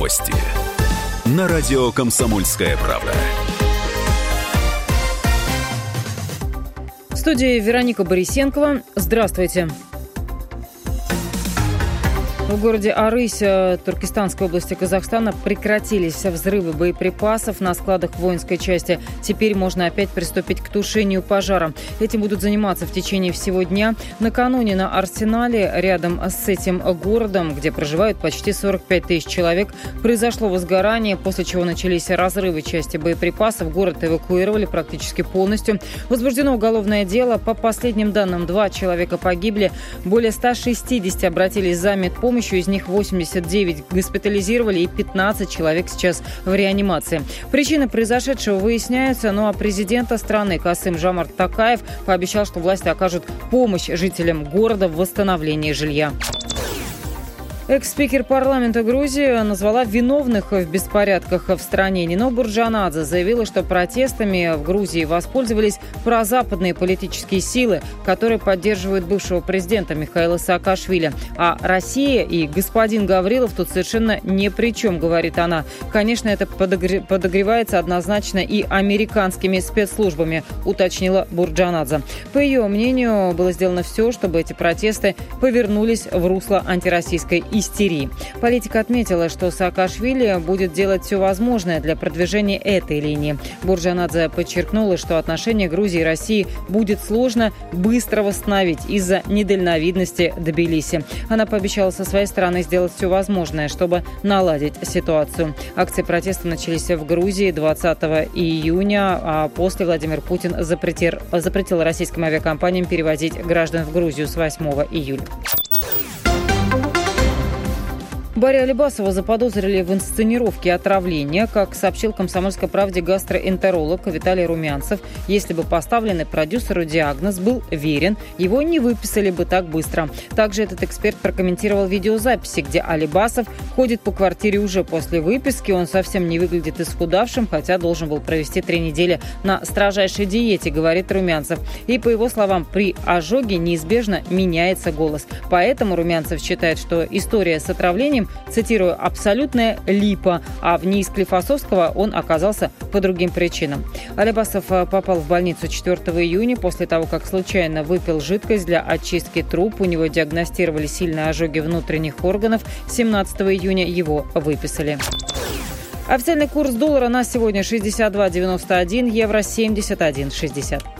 Новости. На радио «Комсомольская правда». В студии Вероника Борисенкова. Здравствуйте. В городе Арысь Туркестанской области Казахстана прекратились взрывы боеприпасов на складах воинской части. Теперь можно опять приступить к тушению пожара. Этим будут заниматься в течение всего дня. Накануне на Арсенале, рядом с этим городом, где проживают почти 45 тысяч человек, произошло возгорание, после чего начались разрывы части боеприпасов. Город эвакуировали практически полностью. Возбуждено уголовное дело. По последним данным, два человека погибли. Более 160 обратились за медпомощью помощью. Из них 89 госпитализировали и 15 человек сейчас в реанимации. Причины произошедшего выясняются, ну а президента страны Касым Жамар Такаев пообещал, что власти окажут помощь жителям города в восстановлении жилья. Экс-спикер парламента Грузии назвала виновных в беспорядках в стране. Нино Бурджанадзе заявила, что протестами в Грузии воспользовались прозападные политические силы, которые поддерживают бывшего президента Михаила Саакашвили. А Россия и господин Гаврилов тут совершенно ни при чем, говорит она. Конечно, это подогревается однозначно и американскими спецслужбами, уточнила Бурджанадзе. По ее мнению, было сделано все, чтобы эти протесты повернулись в русло антироссийской истерии. Политика отметила, что Саакашвили будет делать все возможное для продвижения этой линии. Буржанадзе подчеркнула, что отношения Грузии и России будет сложно быстро восстановить из-за недальновидности Тбилиси. Она пообещала со своей стороны сделать все возможное, чтобы наладить ситуацию. Акции протеста начались в Грузии 20 июня, а после Владимир Путин запретил, запретил российским авиакомпаниям перевозить граждан в Грузию с 8 июля. Барри Алибасова заподозрили в инсценировке отравления. Как сообщил «Комсомольской правде» гастроэнтеролог Виталий Румянцев, если бы поставленный продюсеру диагноз был верен, его не выписали бы так быстро. Также этот эксперт прокомментировал видеозаписи, где Алибасов ходит по квартире уже после выписки. Он совсем не выглядит исхудавшим, хотя должен был провести три недели на строжайшей диете, говорит Румянцев. И, по его словам, при ожоге неизбежно меняется голос. Поэтому Румянцев считает, что история с отравлением цитирую, «абсолютная липа», а в НИИ Склифосовского он оказался по другим причинам. Алибасов э, попал в больницу 4 июня после того, как случайно выпил жидкость для очистки труб. У него диагностировали сильные ожоги внутренних органов. 17 июня его выписали. Официальный курс доллара на сегодня 62,91, евро 71,60.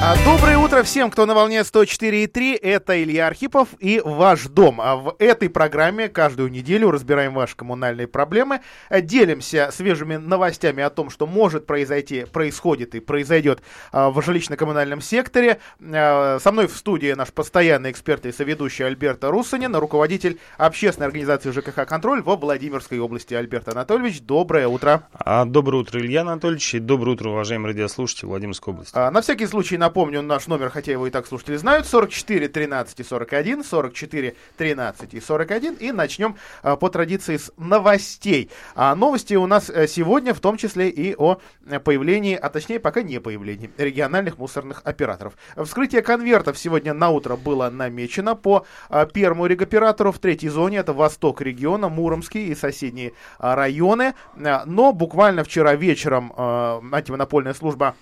А, доброе утро всем, кто на волне 104.3. Это Илья Архипов и «Ваш дом». А в этой программе каждую неделю разбираем ваши коммунальные проблемы, делимся свежими новостями о том, что может произойти, происходит и произойдет а, в жилищно-коммунальном секторе. Со мной в студии наш постоянный эксперт и соведущий Альберта Руссанин, руководитель общественной организации ЖКХ «Контроль» во Владимирской области. Альберт Анатольевич, доброе утро. Доброе утро, Илья Анатольевич, и доброе утро, уважаемые радиослушатели Владимирской области. На всякий случай напомню наш номер, хотя его и так слушатели знают, 44 13 и 41, 44 13 и 41. И начнем а, по традиции с новостей. А новости у нас э, сегодня в том числе и о появлении, а точнее пока не появлении региональных мусорных операторов. Вскрытие конвертов сегодня на утро было намечено по а, первому регоператору в третьей зоне, это восток региона, Муромский и соседние а, районы. Но буквально вчера вечером антимонопольная служба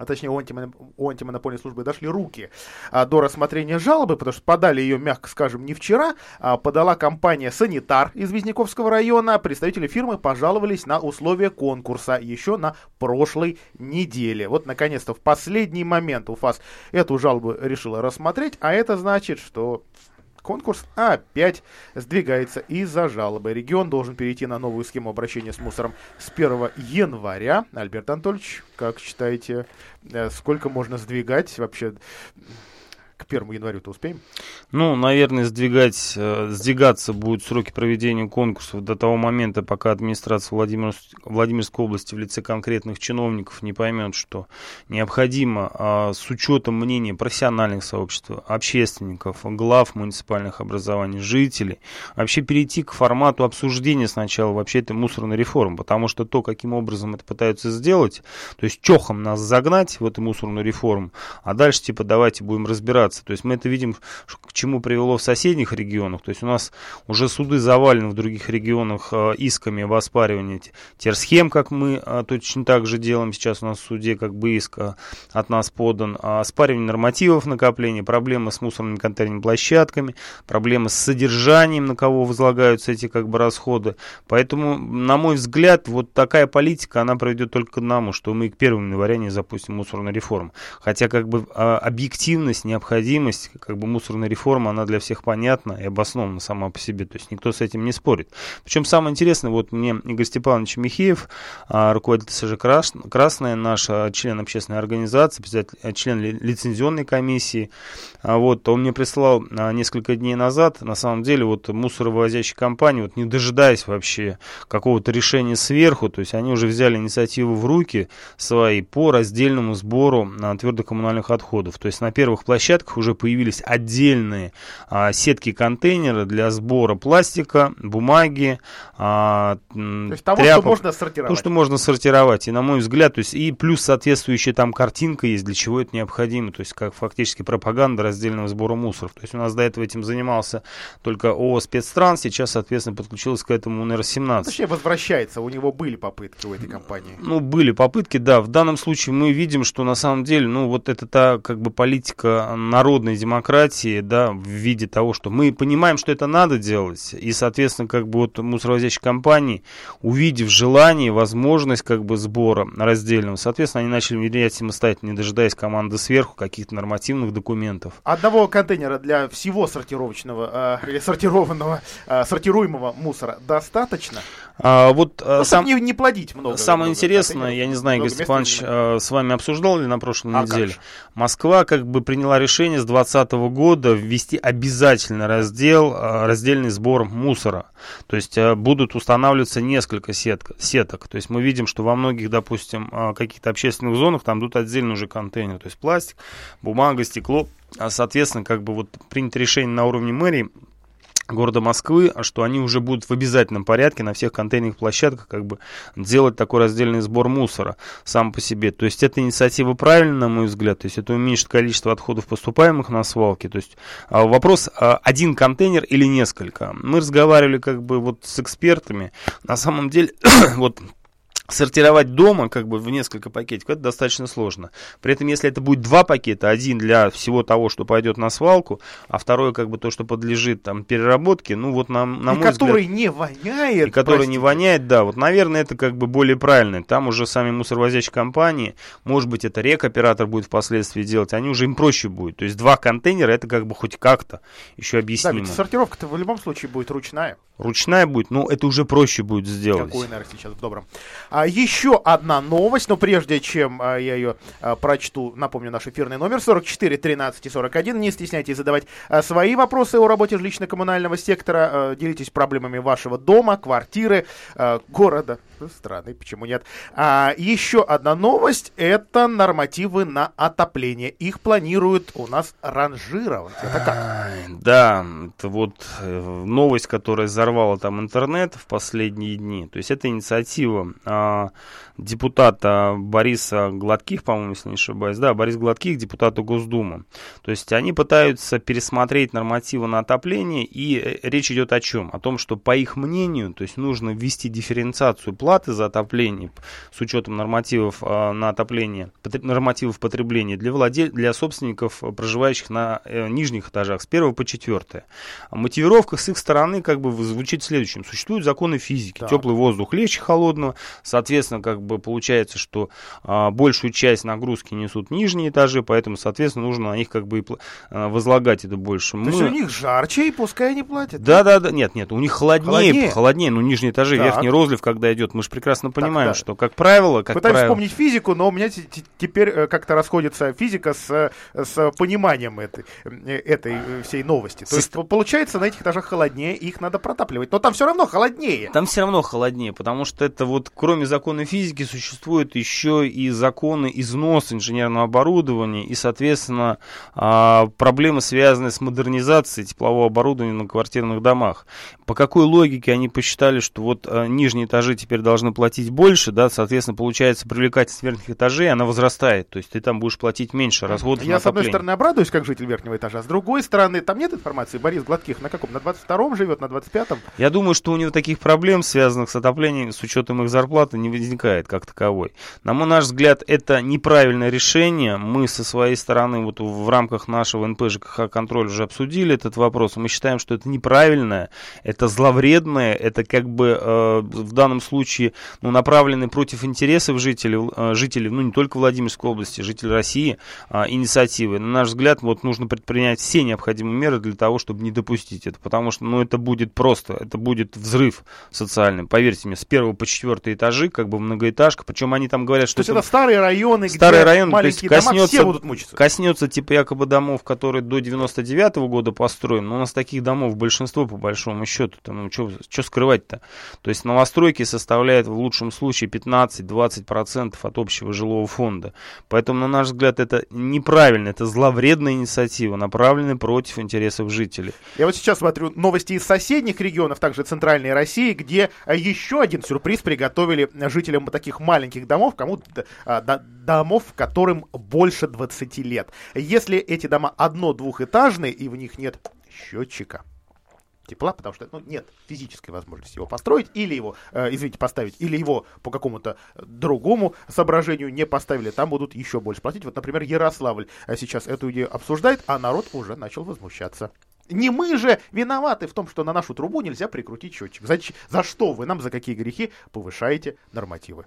а точнее у, антимоноп... у антимонопольной службы дошли руки а, до рассмотрения жалобы, потому что подали ее, мягко скажем, не вчера, а подала компания «Санитар» из Визняковского района. Представители фирмы пожаловались на условия конкурса еще на прошлой неделе. Вот, наконец-то, в последний момент УФАС эту жалобу решила рассмотреть, а это значит, что Конкурс опять сдвигается из-за жалобы. Регион должен перейти на новую схему обращения с мусором с 1 января. Альберт Анатольевич, как считаете, э, сколько можно сдвигать вообще? К первому январю-то успеем? Ну, наверное, сдвигать, э, сдвигаться будут сроки проведения конкурсов до того момента, пока администрация Владимир, Владимирской области в лице конкретных чиновников не поймет, что необходимо а, с учетом мнения профессиональных сообществ, общественников, глав муниципальных образований, жителей, вообще перейти к формату обсуждения сначала вообще этой мусорной реформы, потому что то, каким образом это пытаются сделать, то есть чохом нас загнать в эту мусорную реформу, а дальше типа давайте будем разбираться. То есть мы это видим, к чему привело в соседних регионах. То есть у нас уже суды завалены в других регионах э, исками об оспаривании терсхем, как мы э, точно так же делаем сейчас у нас в суде, как бы иск э, от нас подан, а оспаривание нормативов накопления, проблемы с мусорными контейнерными площадками, проблемы с содержанием, на кого возлагаются эти как бы расходы. Поэтому, на мой взгляд, вот такая политика, она приведет только к одному, что мы к 1 января не запустим мусорную реформу. Хотя как бы а, объективность, необходимость как бы мусорной реформы, она для всех понятна и обоснована сама по себе. То есть никто с этим не спорит. Причем самое интересное, вот мне Игорь Степанович Михеев, а, руководитель СЖ Красная, наш а, член общественной организации, член лицензионной комиссии, вот, он мне прислал несколько дней назад, на самом деле, вот мусоровозящие компании, вот не дожидаясь вообще какого-то решения сверху, то есть они уже взяли инициативу в руки свои по раздельному сбору твердокоммунальных отходов. То есть на первых площадках уже появились отдельные а, сетки контейнера для сбора пластика, бумаги, а, то есть того, тряпок, что можно сортировать. То, что можно сортировать. И на мой взгляд, то есть и плюс соответствующая там картинка есть, для чего это необходимо. То есть как фактически пропаганда раздельного сбора мусоров. То есть у нас до этого этим занимался только ООО «Спецстран», сейчас, соответственно, подключилась к этому УНР-17. Точнее, возвращается, у него были попытки у этой компании. Ну, были попытки, да. В данном случае мы видим, что на самом деле, ну, вот это та, как бы, политика народной демократии, да, в виде того, что мы понимаем, что это надо делать, и, соответственно, как бы, вот мусоровозящие компании, увидев желание, возможность, как бы, сбора раздельного, соответственно, они начали внедрять самостоятельно, не дожидаясь команды сверху, каких-то нормативных документов. Одного контейнера для всего сортировочного, э, сортированного, э, сортируемого мусора достаточно? А, вот ну, сам, не, не плодить много. Самое много интересное, я не знаю, Игорь Степанович э, с вами обсуждал ли на прошлой а неделе, Москва как бы приняла решение с 2020 года ввести обязательный раздел, э, раздельный сбор мусора. То есть э, будут устанавливаться несколько сеток, сеток. То есть мы видим, что во многих, допустим, каких-то общественных зонах там идут отдельно уже контейнеры. То есть пластик, бумага, стекло. А, соответственно, как бы вот принято решение на уровне мэрии города Москвы, что они уже будут в обязательном порядке на всех контейнерных площадках как бы делать такой раздельный сбор мусора сам по себе. То есть эта инициатива правильная, на мой взгляд, то есть это уменьшит количество отходов, поступаемых на свалки. То есть а, вопрос, а, один контейнер или несколько. Мы разговаривали как бы вот с экспертами. На самом деле, вот сортировать дома как бы в несколько пакетиков, это достаточно сложно. При этом, если это будет два пакета, один для всего того, что пойдет на свалку, а второй как бы то, что подлежит там переработке, ну вот на, на и мой который взгляд... не воняет. И который простите. не воняет, да, вот, наверное, это как бы более правильно. Там уже сами мусоровозящие компании, может быть, это рекоператор будет впоследствии делать, они уже им проще будет. То есть два контейнера, это как бы хоть как-то еще объяснимо. Да, сортировка-то в любом случае будет ручная. Ручная будет, но это уже проще будет сделать. Какой, наверное, сейчас в добром. А, еще одна новость, но прежде чем а, я ее а, прочту, напомню, наш эфирный номер 44 13 и 41. Не стесняйтесь задавать а, свои вопросы о работе жилищно-коммунального сектора. А, делитесь проблемами вашего дома, квартиры, а, города, страны, почему нет. А, еще одна новость, это нормативы на отопление. Их планируют у нас ранжировать. Это как? Да, это вот э, новость, которая взорвало там интернет в последние дни. То есть это инициатива а, депутата Бориса Гладких, по-моему, если не ошибаюсь. Да, Борис Гладких, депутата Госдумы. То есть они пытаются пересмотреть нормативы на отопление, и э, речь идет о чем? О том, что по их мнению, то есть нужно ввести дифференциацию платы за отопление с учетом нормативов а, на отопление, нормативов потребления для, владель... для собственников, проживающих на э, нижних этажах с 1 по 4. Мотивировка с их стороны как бы звучит следующим. Существуют законы физики. Да. Теплый воздух легче холодного. Соответственно, как бы получается, что а, большую часть нагрузки несут нижние этажи, поэтому, соответственно, нужно на них как бы и а, возлагать это больше. То Мы... есть у них жарче, и пускай они платят? Да, да, да. Нет, нет, у них холоднее, холоднее, холоднее ну, нижние этажи, так. верхний розлив, когда идет, мы же прекрасно понимаем, так, да. что, как правило, как Пытаюсь правило... вспомнить физику, но у меня теперь э, как-то расходится физика с, с пониманием этой, э, этой э, всей новости. То есть, получается, на этих этажах холоднее, их надо протапливать. Но там все равно холоднее. Там все равно холоднее, потому что это вот, кроме закона физики, существуют еще и законы износа инженерного оборудования и, соответственно, а, проблемы, связанные с модернизацией теплового оборудования на квартирных домах. По какой логике они посчитали, что вот а, нижние этажи теперь должны платить больше, да, соответственно, получается привлекательность верхних этажей, она возрастает, то есть ты там будешь платить меньше расходов Я, с одной стороны, обрадуюсь, как житель верхнего этажа, с другой стороны, там нет информации, Борис Гладких на каком, на 22-м живет, на 25-м? Я думаю, что у него таких проблем, связанных с отоплением, с учетом их зарплаты, не возникает как таковой. На мой наш взгляд, это неправильное решение. Мы со своей стороны вот в рамках нашего НП ЖКХ контроль уже обсудили этот вопрос. Мы считаем, что это неправильное, это зловредное, это как бы э, в данном случае ну, направлены против интересов жителей, э, жителей, ну не только Владимирской области, жителей России, э, инициативы. На наш взгляд, вот нужно предпринять все необходимые меры для того, чтобы не допустить это, потому что ну, это будет просто, это будет взрыв социальный. Поверьте мне, с первого по четвертый этажи, как бы многоэтажка, причем они там говорят, что... То есть это старые районы, старые где районы, маленькие коснется, дома, все будут мучиться. Коснется типа якобы домов, которые до 99 -го года построены, но у нас таких домов большинство по большому счету, там, ну что скрывать-то? То есть новостройки составляют в лучшем случае 15-20% от общего жилого фонда. Поэтому, на наш взгляд, это неправильно, это зловредная инициатива, направленная против интересов жителей. Я вот сейчас смотрю новости из соседних регионов, также центральной России, где э, еще один сюрприз приготовили жителям таких маленьких домов, кому а, домов, которым больше 20 лет. Если эти дома одно-двухэтажные и в них нет счетчика, тепла, потому что ну, нет физической возможности его построить, или его, э, извините, поставить, или его по какому-то другому соображению не поставили, там будут еще больше платить. Вот, например, Ярославль э, сейчас эту идею обсуждает, а народ уже начал возмущаться. Не мы же виноваты в том, что на нашу трубу нельзя прикрутить счетчик. За, за что вы нам, за какие грехи повышаете нормативы?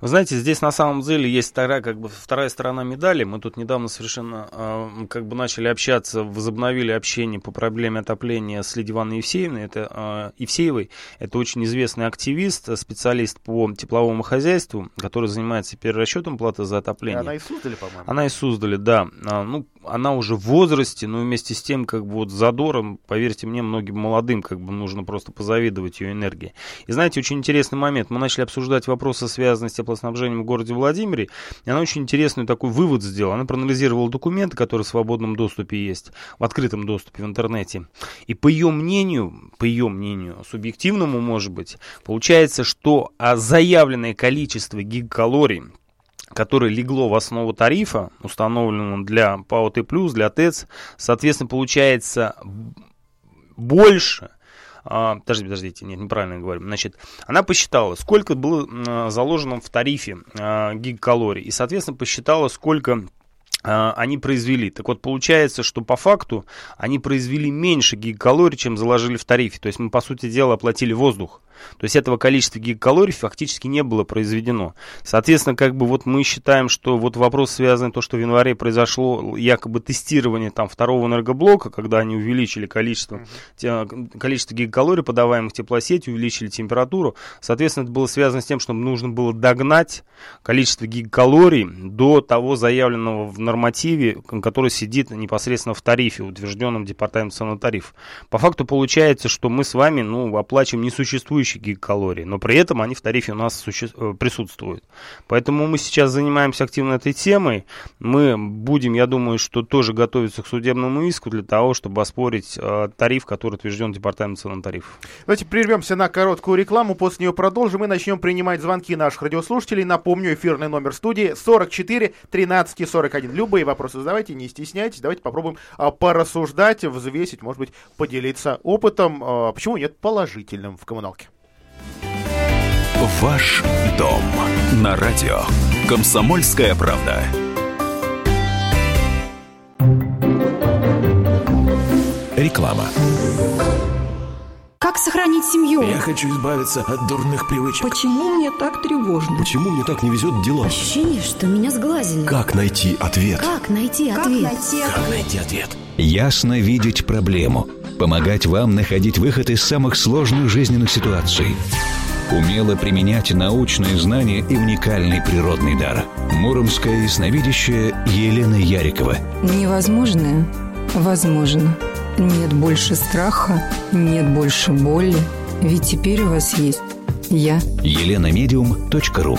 Вы знаете, здесь на самом деле есть вторая, как бы, вторая сторона медали. Мы тут недавно совершенно э, как бы начали общаться, возобновили общение по проблеме отопления с Лидией Ивановной Евсеевной. Это, э, Евсеевой. Это очень известный активист, специалист по тепловому хозяйству, который занимается перерасчетом платы за отопление. Она из Суздали, по-моему? Она из Суздали, да. А, ну, она уже в возрасте, но вместе с тем, как бы вот задором, поверьте мне, многим молодым как бы нужно просто позавидовать ее энергии. И знаете, очень интересный момент. Мы начали обсуждать вопросы, связанные с теплоснабжением в городе Владимире, и она очень интересный такой вывод сделала. Она проанализировала документы, которые в свободном доступе есть, в открытом доступе в интернете. И по ее мнению, по ее мнению, субъективному, может быть, получается, что заявленное количество гигакалорий которое легло в основу тарифа, установленного для ПАО Т+, для ТЭЦ, соответственно, получается больше, а, подождите, подождите, нет, неправильно говорю. Значит, она посчитала, сколько было заложено в тарифе а, гигакалорий, и, соответственно, посчитала, сколько они произвели. Так вот, получается, что по факту они произвели меньше гигакалорий, чем заложили в тарифе. То есть мы, по сути дела, оплатили воздух. То есть этого количества гигакалорий фактически не было произведено. Соответственно, как бы вот мы считаем, что вот вопрос связан то, что в январе произошло якобы тестирование там второго энергоблока, когда они увеличили количество, количество гигакалорий, подаваемых теплосетью, увеличили температуру. Соответственно, это было связано с тем, что нужно было догнать количество гигакалорий до того заявленного в нормативе, который сидит непосредственно в тарифе, утвержденном департаментом цен тариф. По факту получается, что мы с вами ну, оплачиваем несуществующие существующие гигакалории, но при этом они в тарифе у нас суще... Э, присутствуют. Поэтому мы сейчас занимаемся активно этой темой. Мы будем, я думаю, что тоже готовиться к судебному иску для того, чтобы оспорить э, тариф, который утвержден Департамент цен тариф. Давайте прервемся на короткую рекламу, после нее продолжим и начнем принимать звонки наших радиослушателей. Напомню, эфирный номер студии 44 13 41. Любые вопросы задавайте, не стесняйтесь. Давайте попробуем а, порассуждать, взвесить, может быть, поделиться опытом. А, почему нет положительным в коммуналке? Ваш дом на радио. Комсомольская правда. Реклама. Как сохранить семью? Я хочу избавиться от дурных привычек. Почему мне так тревожно? Почему мне так не везет в делах? Ощущение, что меня сглазили. Как найти ответ? Как найти как ответ? Найти Как найти ответ? Ясно видеть проблему. Помогать вам находить выход из самых сложных жизненных ситуаций. умела применять научные знания и уникальный природный дар. Муромская ясновидящая Елена Ярикова. Невозможное возможно. Нет больше страха, нет больше боли. Ведь теперь у вас есть я. еленамедиум.ру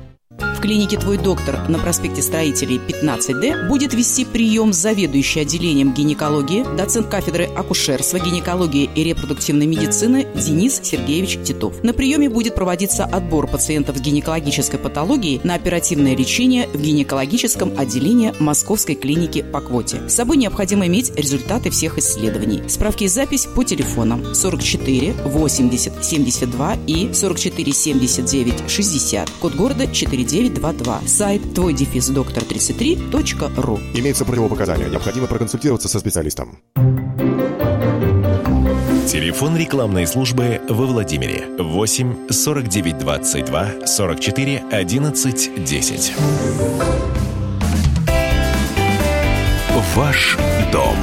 В клинике «Твой доктор» на проспекте Строителей 15Д будет вести прием заведующий отделением гинекологии, доцент кафедры акушерства, гинекологии и репродуктивной медицины Денис Сергеевич Титов. На приеме будет проводиться отбор пациентов с гинекологической патологией на оперативное лечение в гинекологическом отделении Московской клиники по квоте. С собой необходимо иметь результаты всех исследований. Справки и запись по телефонам 44 80 72 и 44 79 60. Код города 4922. Сайт твой дефис доктор 33.ру. Имеются противопоказания. Необходимо проконсультироваться со специалистом. Телефон рекламной службы во Владимире 8 49 22 44 11 10. Ваш дом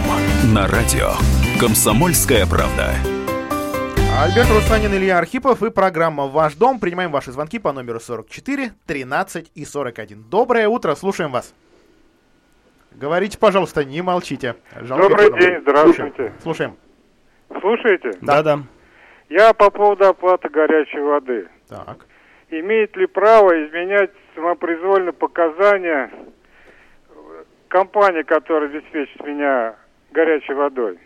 на радио. Комсомольская правда. Альберт Русланин, Илья Архипов и программа «Ваш дом». Принимаем ваши звонки по номеру 44, 13 и 41. Доброе утро, слушаем вас. Говорите, пожалуйста, не молчите. Жалко, Добрый Петровна. день, здравствуйте. Слушаем. Слушаете? Да-да. Я по поводу оплаты горячей воды. Так. Имеет ли право изменять самопроизвольно показания компании, которая обеспечит меня горячей водой?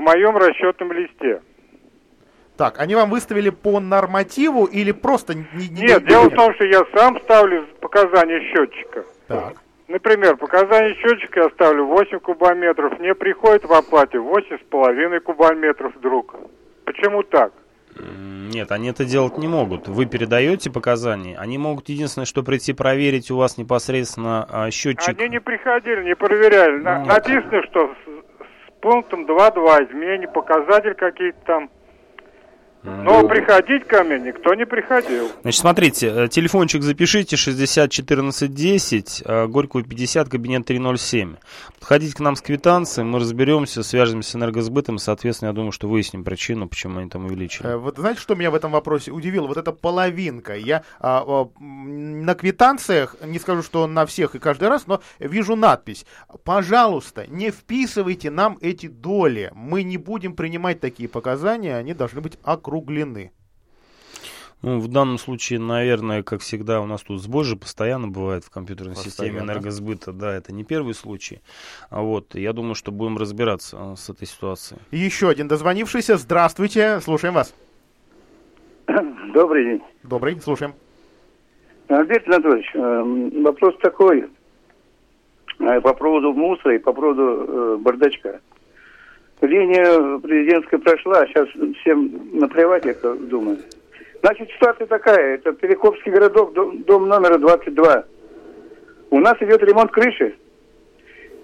В моем расчетном листе. Так, они вам выставили по нормативу или просто не... не- Нет, не- дело в том, что я сам ставлю показания счетчика. Так. Например, показания счетчика я ставлю 8 кубометров, мне приходит в оплате 8,5 кубометров вдруг. Почему так? Нет, они это делать не могут. Вы передаете показания, они могут единственное, что прийти проверить у вас непосредственно а, счетчик. Они не приходили, не проверяли. На- написано, что пунктом 2.2 изменение показатель какие-то там. Но приходить ко мне никто не приходил. Значит, смотрите, э, телефончик запишите 60 14 10, э, Горького 50, кабинет 307. Подходите к нам с квитанцией, мы разберемся, свяжемся с энергосбытом, соответственно, я думаю, что выясним причину, почему они там увеличили. Э, Вот знаете, что меня в этом вопросе удивило? Вот эта половинка. Я а, а, на квитанциях, не скажу, что на всех и каждый раз, но вижу надпись. Пожалуйста, не вписывайте нам эти доли. Мы не будем принимать такие показания, они должны быть округлены. Ну, в данном случае, наверное, как всегда, у нас тут сбой же постоянно бывает в компьютерной Постоянно. системе энергосбыта. Да, это не первый случай. А вот, я думаю, что будем разбираться э, с этой ситуацией. Еще один дозвонившийся. Здравствуйте, слушаем вас. Добрый день. Добрый, слушаем. Альберт Анатольевич, э, вопрос такой. Э, По поводу мусора и по поводу э, бардачка. Линия президентская прошла, сейчас всем наплевать, я думаю. Значит, ситуация такая. Это Перекопский городок, дом, дом номер 22. У нас идет ремонт крыши.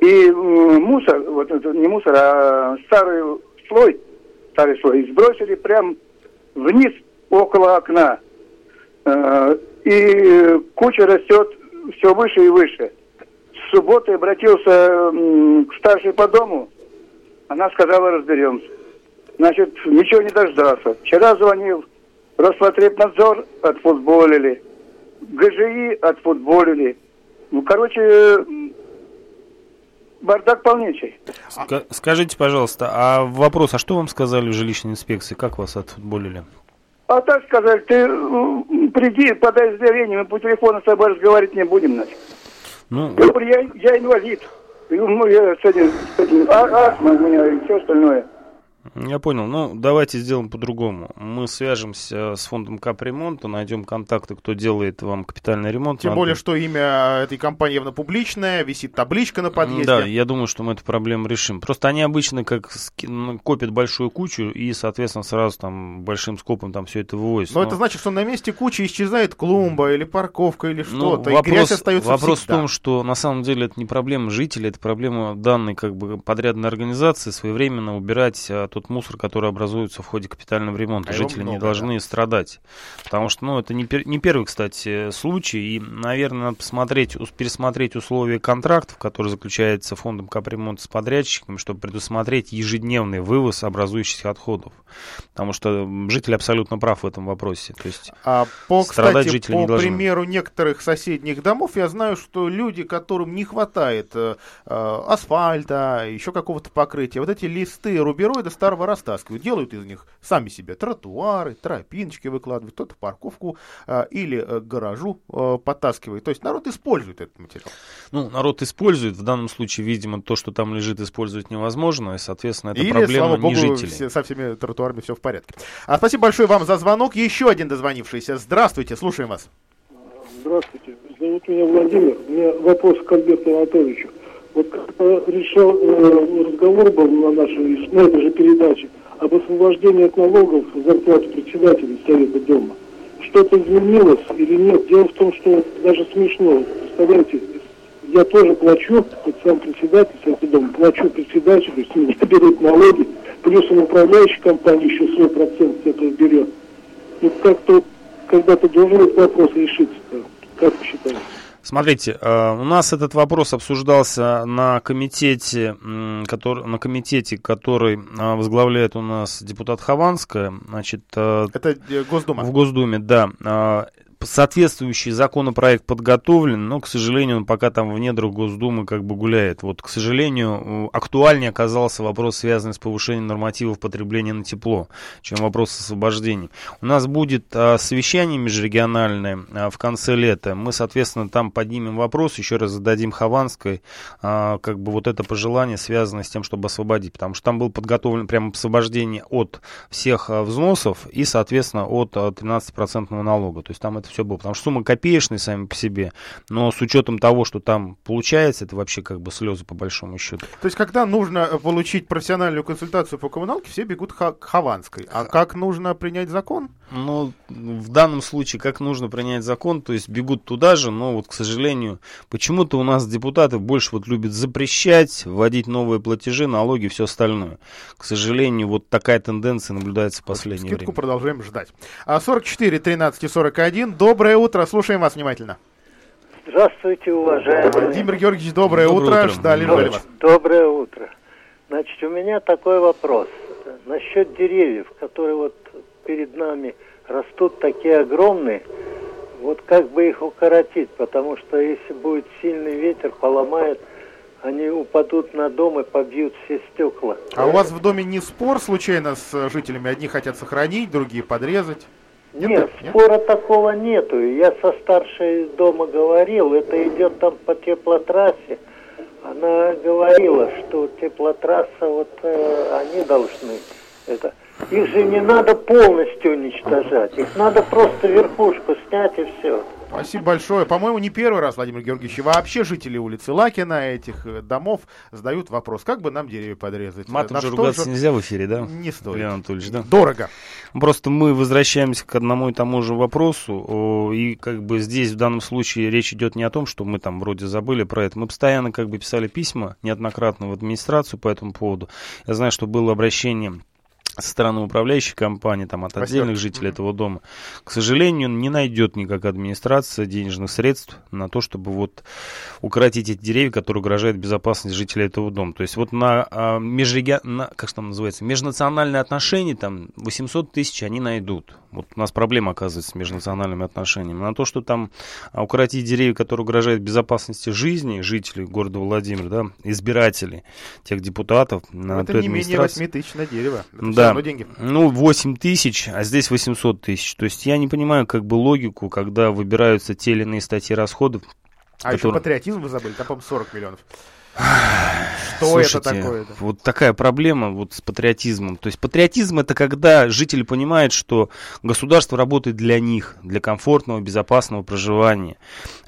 И м, мусор, вот не мусор, а старый слой, старый слой, сбросили прям вниз около окна. Э, И куча растет все выше и выше. С субботы обратился к старшей по дому. Она сказала, разберемся. Значит, ничего не дождался. Вчера звонил. Роспотребнадзор отфутболили. ГЖИ отфутболили. Ну, короче, бардак полнейший. Ска- скажите, пожалуйста, а вопрос, а что вам сказали в жилищной инспекции? Как вас отфутболили? А так сказали, ты приди, подай заявление, мы по телефону с тобой разговаривать не будем. Значит. Ну, я, я инвалид. Ну, я с этим, с этим а- астма у меня и все остальное. Я понял. Ну, давайте сделаем по-другому. Мы свяжемся с фондом капремонта, найдем контакты, кто делает вам капитальный ремонт. Тем Надо- более, что имя этой компании явно публичное, висит табличка на подъезде. Да, я думаю, что мы эту проблему решим. Просто они обычно как ну, копят большую кучу и, соответственно, сразу там большим скопом там все это вывозят. Но Но- это значит, что на месте кучи исчезает клумба или парковка или Ну, что-то, и грязь остается вопрос всегда. в том, что на самом деле это не проблема жителей, это проблема данной как бы подрядной организации своевременно убирать а, тот мусор, который образуется в ходе капитального ремонта. А Жители не много, должны страдать. Потому что, ну, это не, пер- не первый, кстати, случай. И, наверное, надо посмотреть, пересмотреть условия контрактов, которые заключаются фондом капремонта с подрядчиками, чтобы предусмотреть ежедневный вывоз образующихся отходов. Потому что житель абсолютно прав в этом вопросе. То есть А по, страдать кстати, не по должны. примеру некоторых соседних домов, я знаю, что люди, которым не хватает э, э, асфальта, еще какого-то покрытия, вот эти листы рубероида старого растаскивают, делают из них сами себе тротуары, тропиночки выкладывают, кто-то парковку э, или э, к гаражу э, подтаскивает. То есть народ использует этот материал. Ну, народ использует. В данном случае, видимо, то, что там лежит, использовать невозможно. И, соответственно, это Или, проблема слава богу, не жителей. все- со всеми тротуарами все в порядке. А спасибо большое вам за звонок. Еще один дозвонившийся. Здравствуйте, слушаем вас. Здравствуйте. Зовут меня Владимир. У меня вопрос к Альберту Анатольевичу. Вот как-то решал, э, разговор был на нашей, на этой же передаче об освобождении от налогов зарплат председателей Совета Дома. Что-то изменилось или нет? Дело в том, что даже смешно. Представляете, я тоже плачу, как сам председатель Совета Дома, плачу председателю, с меня берет налоги, плюс он управляющей компании еще свой процент с этого берет. Ну как-то когда-то должен этот вопрос решиться. Как вы считаете? Смотрите, э, у нас этот вопрос обсуждался на комитете, который, на комитете, который э, возглавляет у нас депутат Хованская. Значит, э, Это Госдума. В Госдуме, да. А, Соответствующий законопроект подготовлен, но, к сожалению, он пока там в недрах Госдумы как бы гуляет. Вот, к сожалению, актуальнее оказался вопрос, связанный с повышением нормативов потребления на тепло, чем вопрос освобождения. У нас будет а, совещание межрегиональное а, в конце лета. Мы, соответственно, там поднимем вопрос, еще раз зададим Хованской, а, как бы вот это пожелание связано с тем, чтобы освободить, потому что там было подготовлено прямо освобождение от всех а, взносов и, соответственно, от а, 13% налога. То есть там это все было. Потому что суммы копеечные сами по себе, но с учетом того, что там получается, это вообще как бы слезы по большому счету. То есть, когда нужно э, получить профессиональную консультацию по коммуналке, все бегут к Хованской. А как нужно принять закон? Ну, в данном случае, как нужно принять закон, то есть бегут туда же, но вот, к сожалению, почему-то у нас депутаты больше вот любят запрещать, вводить новые платежи, налоги и все остальное. К сожалению, вот такая тенденция наблюдается в последнее Скидку время. продолжаем ждать. А 44 13 и 41. Доброе утро. Слушаем вас внимательно. Здравствуйте, уважаемый. Владимир Георгиевич, доброе, Доброе утро. утро. Ждали, Доброе ждали вас. Доброе утро. Значит, у меня такой вопрос. Насчет деревьев, которые вот перед нами растут такие огромные, вот как бы их укоротить, потому что если будет сильный ветер, поломает, они упадут на дом и побьют все стекла. А у вас в доме не спор случайно с э, жителями? Одни хотят сохранить, другие подрезать? Нет, спора такого нету. Я со старшей из дома говорил, это идет там по теплотрассе. Она говорила, что теплотрасса, вот э, они должны это. Их же не надо полностью уничтожать, их надо просто верхушку снять и все. Спасибо большое. По-моему, не первый раз, Владимир Георгиевич, вообще жители улицы Лакина, этих э, домов, задают вопрос, как бы нам деревья подрезать. Матом же ругаться же- нельзя в эфире, да? Не стоит. Леонид Анатольевич, да? Дорого. Просто мы возвращаемся к одному и тому же вопросу, и как бы здесь в данном случае речь идет не о том, что мы там вроде забыли про это. Мы постоянно как бы писали письма неоднократно в администрацию по этому поводу. Я знаю, что было обращение со стороны управляющей компании, там, от Восьмерки. отдельных жителей этого дома. К сожалению, не найдет никак администрация денежных средств на то, чтобы вот укоротить эти деревья, которые угрожают безопасности жителей этого дома. То есть вот на, а, межреги- на как там называется, межнациональные отношения, там 800 тысяч они найдут. Вот у нас проблема оказывается с межнациональными отношениями. На то, что там а, укоротить деревья, которые угрожают безопасности жизни жителей города Владимира, да, избирателей, тех депутатов, на Это той не менее администрации. 8 тысяч на дерево. Это Да. равно деньги. Ну, 8 тысяч, а здесь 800 тысяч. То есть я не понимаю как бы логику, когда выбираются те или иные статьи расходов. А еще которые- патриотизм вы забыли, там, по-моему, 40 миллионов. Что Слушайте, это такое? Вот такая проблема вот с патриотизмом. То есть патриотизм это когда жители понимают, что государство работает для них, для комфортного, безопасного проживания.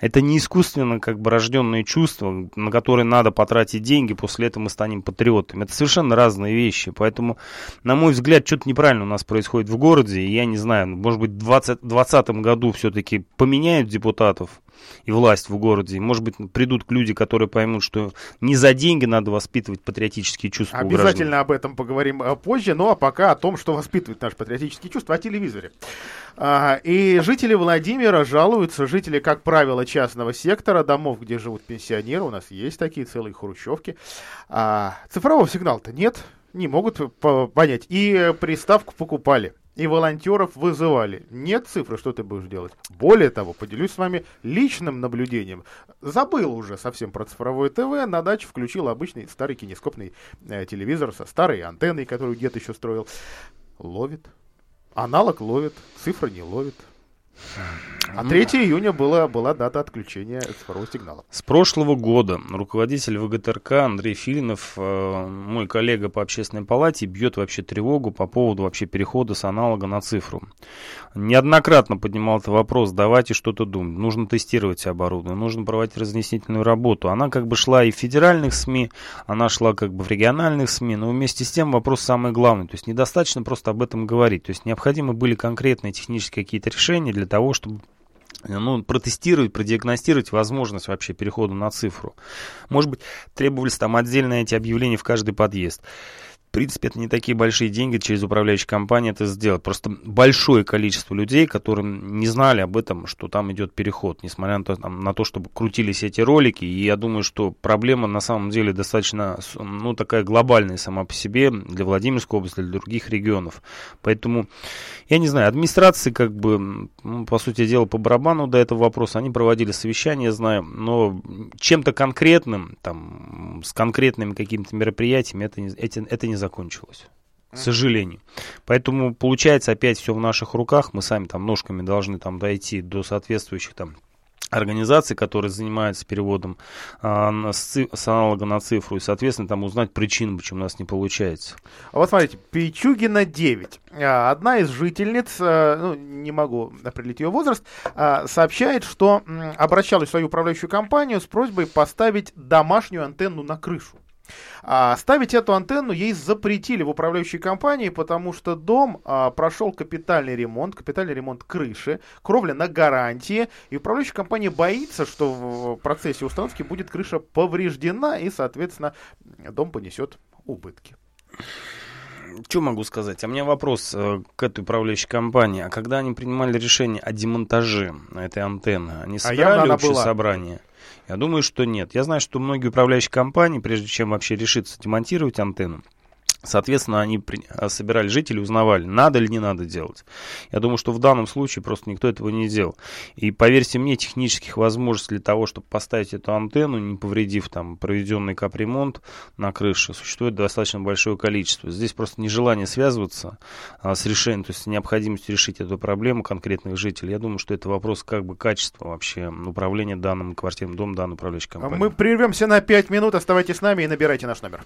Это не искусственно как бы рожденные чувства, на которые надо потратить деньги, после этого мы станем патриотами. Это совершенно разные вещи. Поэтому, на мой взгляд, что-то неправильно у нас происходит в городе. И я не знаю, может быть, в 2020 году все-таки поменяют депутатов и власть в городе. Может быть, придут люди, которые поймут, что не за деньги надо воспитывать патриотические чувства. Обязательно об этом поговорим э, позже, а пока о том, что воспитывает наши патриотические чувства, о телевизоре. А, И жители Владимира жалуются, жители, как правило, частного сектора, домов, где живут пенсионеры, у нас есть такие целые хрущевки. А, Цифрового сигнала-то нет, не могут по- понять. И приставку покупали. И волонтеров вызывали. Нет цифры, что ты будешь делать? Более того, поделюсь с вами личным наблюдением. Забыл уже совсем про цифровое ТВ. На даче включил обычный старый кинескопный э, телевизор со старой антенной, которую дед еще строил. Ловит. Аналог ловит, цифра не ловит. А 3 июня была, была дата отключения цифрового сигнала. С прошлого года руководитель ВГТРК Андрей Филинов, э, мой коллега по общественной палате, бьет вообще тревогу по поводу вообще перехода с аналога на цифру. Неоднократно поднимал этот вопрос, давайте что-то думать. Нужно тестировать оборудование, нужно проводить разъяснительную работу. Она как бы шла и в федеральных СМИ, она шла как бы в региональных СМИ, но вместе с тем вопрос самый главный. То есть недостаточно просто об этом говорить. То есть необходимы были конкретные технические какие-то решения для того, чтобы ну, протестировать, продиагностировать возможность вообще перехода на цифру. Может быть, требовались там отдельные эти объявления в каждый подъезд. В принципе, это не такие большие деньги через управляющие компании это сделать. Просто большое количество людей, которые не знали об этом, что там идет переход, несмотря на то, там, на то, чтобы крутились эти ролики. И я думаю, что проблема на самом деле достаточно, ну, такая глобальная сама по себе для Владимирской области, для других регионов. Поэтому, я не знаю, администрации, как бы, ну, по сути дела, по барабану до этого вопроса, они проводили совещания, знаю, но чем-то конкретным, там, с конкретными какими-то мероприятиями это не, это, это не закончилось. К сожалению. Поэтому получается опять все в наших руках. Мы сами там ножками должны там дойти до соответствующих там организаций, которые занимаются переводом а, на, с, с аналога на цифру, и, соответственно, там узнать причину, почему у нас не получается. А Вот смотрите, Пичугина 9. А, Одна из жительниц, а, ну, не могу определить ее возраст, а, сообщает, что обращалась в свою управляющую компанию с просьбой поставить домашнюю антенну на крышу. А ставить эту антенну ей запретили в управляющей компании, потому что дом а, прошел капитальный ремонт, капитальный ремонт крыши, кровля на гарантии, и управляющая компания боится, что в процессе установки будет крыша повреждена, и, соответственно, дом понесет убытки. Что могу сказать? А у меня вопрос э, к этой управляющей компании. А когда они принимали решение о демонтаже этой антенны, они А собирали она общее была. собрание? Я думаю, что нет. Я знаю, что многие управляющие компании, прежде чем вообще решиться демонтировать антенну, Соответственно, они при- а, собирали жителей, узнавали, надо или не надо делать. Я думаю, что в данном случае просто никто этого не делал. И поверьте мне, технических возможностей для того, чтобы поставить эту антенну, не повредив там проведенный капремонт на крыше, существует достаточно большое количество. Здесь просто нежелание связываться а, с решением, то есть необходимостью решить эту проблему конкретных жителей. Я думаю, что это вопрос как бы качества вообще управления данным квартирным домом, данной управляющей компанией. Мы прервемся на 5 минут, оставайтесь с нами и набирайте наш номер.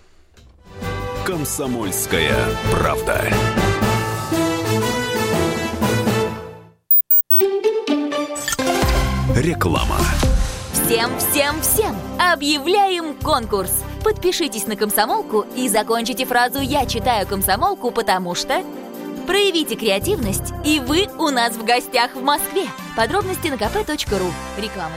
Комсомольская правда. Реклама. Всем, всем, всем объявляем конкурс. Подпишитесь на комсомолку и закончите фразу «Я читаю комсомолку, потому что...» Проявите креативность, и вы у нас в гостях в Москве. Подробности на kp.ru. Реклама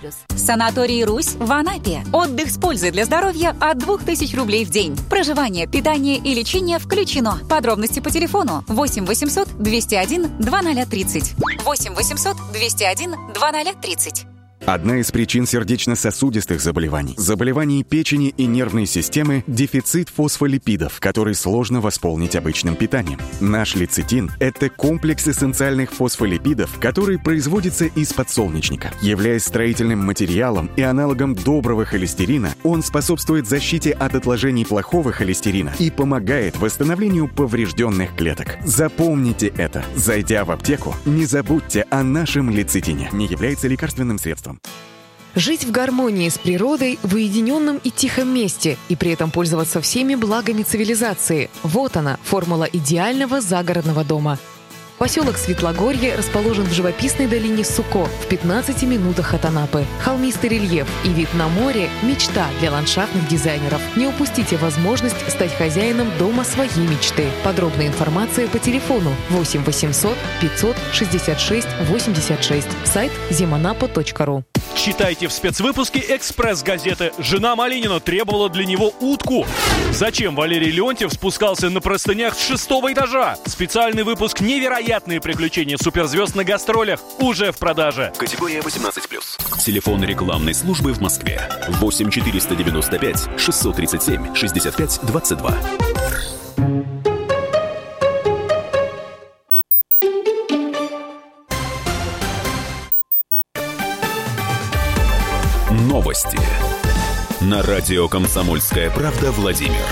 12+. Санаторий «Русь» в Анапе. Отдых с пользой для здоровья от 2000 рублей в день. Проживание, питание и лечение включено. Подробности по телефону 8 800 201 2030. 8 800 201 2030. Одна из причин сердечно-сосудистых заболеваний, заболеваний печени и нервной системы – дефицит фосфолипидов, который сложно восполнить обычным питанием. Наш лецитин – это комплекс эссенциальных фосфолипидов, который производится из подсолнечника. Являясь строительным материалом и аналогом доброго холестерина, он способствует защите от отложений плохого холестерина и помогает восстановлению поврежденных клеток. Запомните это. Зайдя в аптеку, не забудьте о нашем лецитине. Не является лекарственным средством. Жить в гармонии с природой в уединенном и тихом месте и при этом пользоваться всеми благами цивилизации. Вот она, формула идеального загородного дома. Поселок Светлогорье расположен в живописной долине Суко в 15 минутах от Анапы. Холмистый рельеф и вид на море – мечта для ландшафтных дизайнеров. Не упустите возможность стать хозяином дома своей мечты. Подробная информация по телефону 8 800 566 86. Сайт зиманапа.ру. Читайте в спецвыпуске «Экспресс-газеты». Жена Малинина требовала для него утку. Зачем Валерий Леонтьев спускался на простынях с шестого этажа? Специальный выпуск «Невероятные приключения суперзвезд на гастролях» уже в продаже. Категория 18+. Телефон рекламной службы в Москве. 8 495 637 65 22. Новости. На радио «Комсомольская правда» Владимир.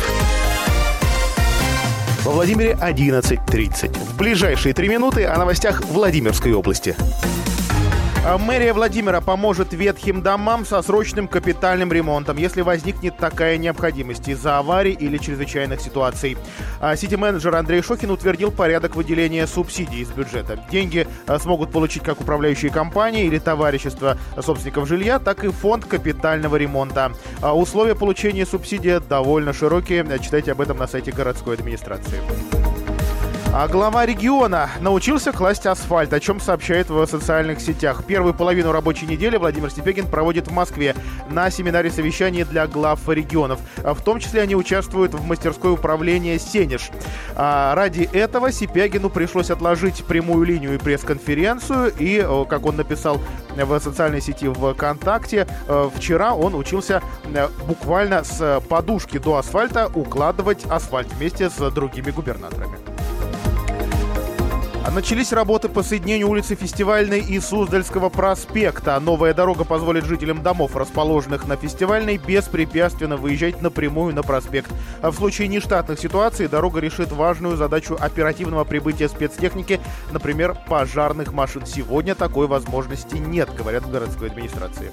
Во Владимире 11.30. В ближайшие три минуты о новостях Владимирской области. А Мэрия Владимира поможет ветхим домам со срочным капитальным ремонтом, если возникнет такая необходимость из-за аварий или чрезвычайных ситуаций. А Сити-менеджер Андрей Шохин утвердил порядок выделения субсидий из бюджета. Деньги а, смогут получить как управляющие компании или товарищества собственников жилья, так и фонд капитального ремонта. Условия получения субсидии довольно широкие. Читайте об этом на сайте городской администрации. А глава региона научился класть асфальт, о чем сообщает в социальных сетях. Первую половину рабочей недели Владимир Степегин проводит в Москве на семинаре совещаний для глав регионов. В том числе они участвуют в мастерской управления «Сенеж». А ради этого Сипягину пришлось отложить прямую линию и пресс-конференцию. И, как он написал в социальной сети ВКонтакте, вчера он учился буквально с подушки до асфальта укладывать асфальт вместе с другими губернаторами. Начались работы по соединению улицы Фестивальной и Суздальского проспекта. Новая дорога позволит жителям домов, расположенных на Фестивальной, беспрепятственно выезжать напрямую на проспект. А в случае нештатных ситуаций дорога решит важную задачу оперативного прибытия спецтехники, например, пожарных машин. Сегодня такой возможности нет, говорят в городской администрации.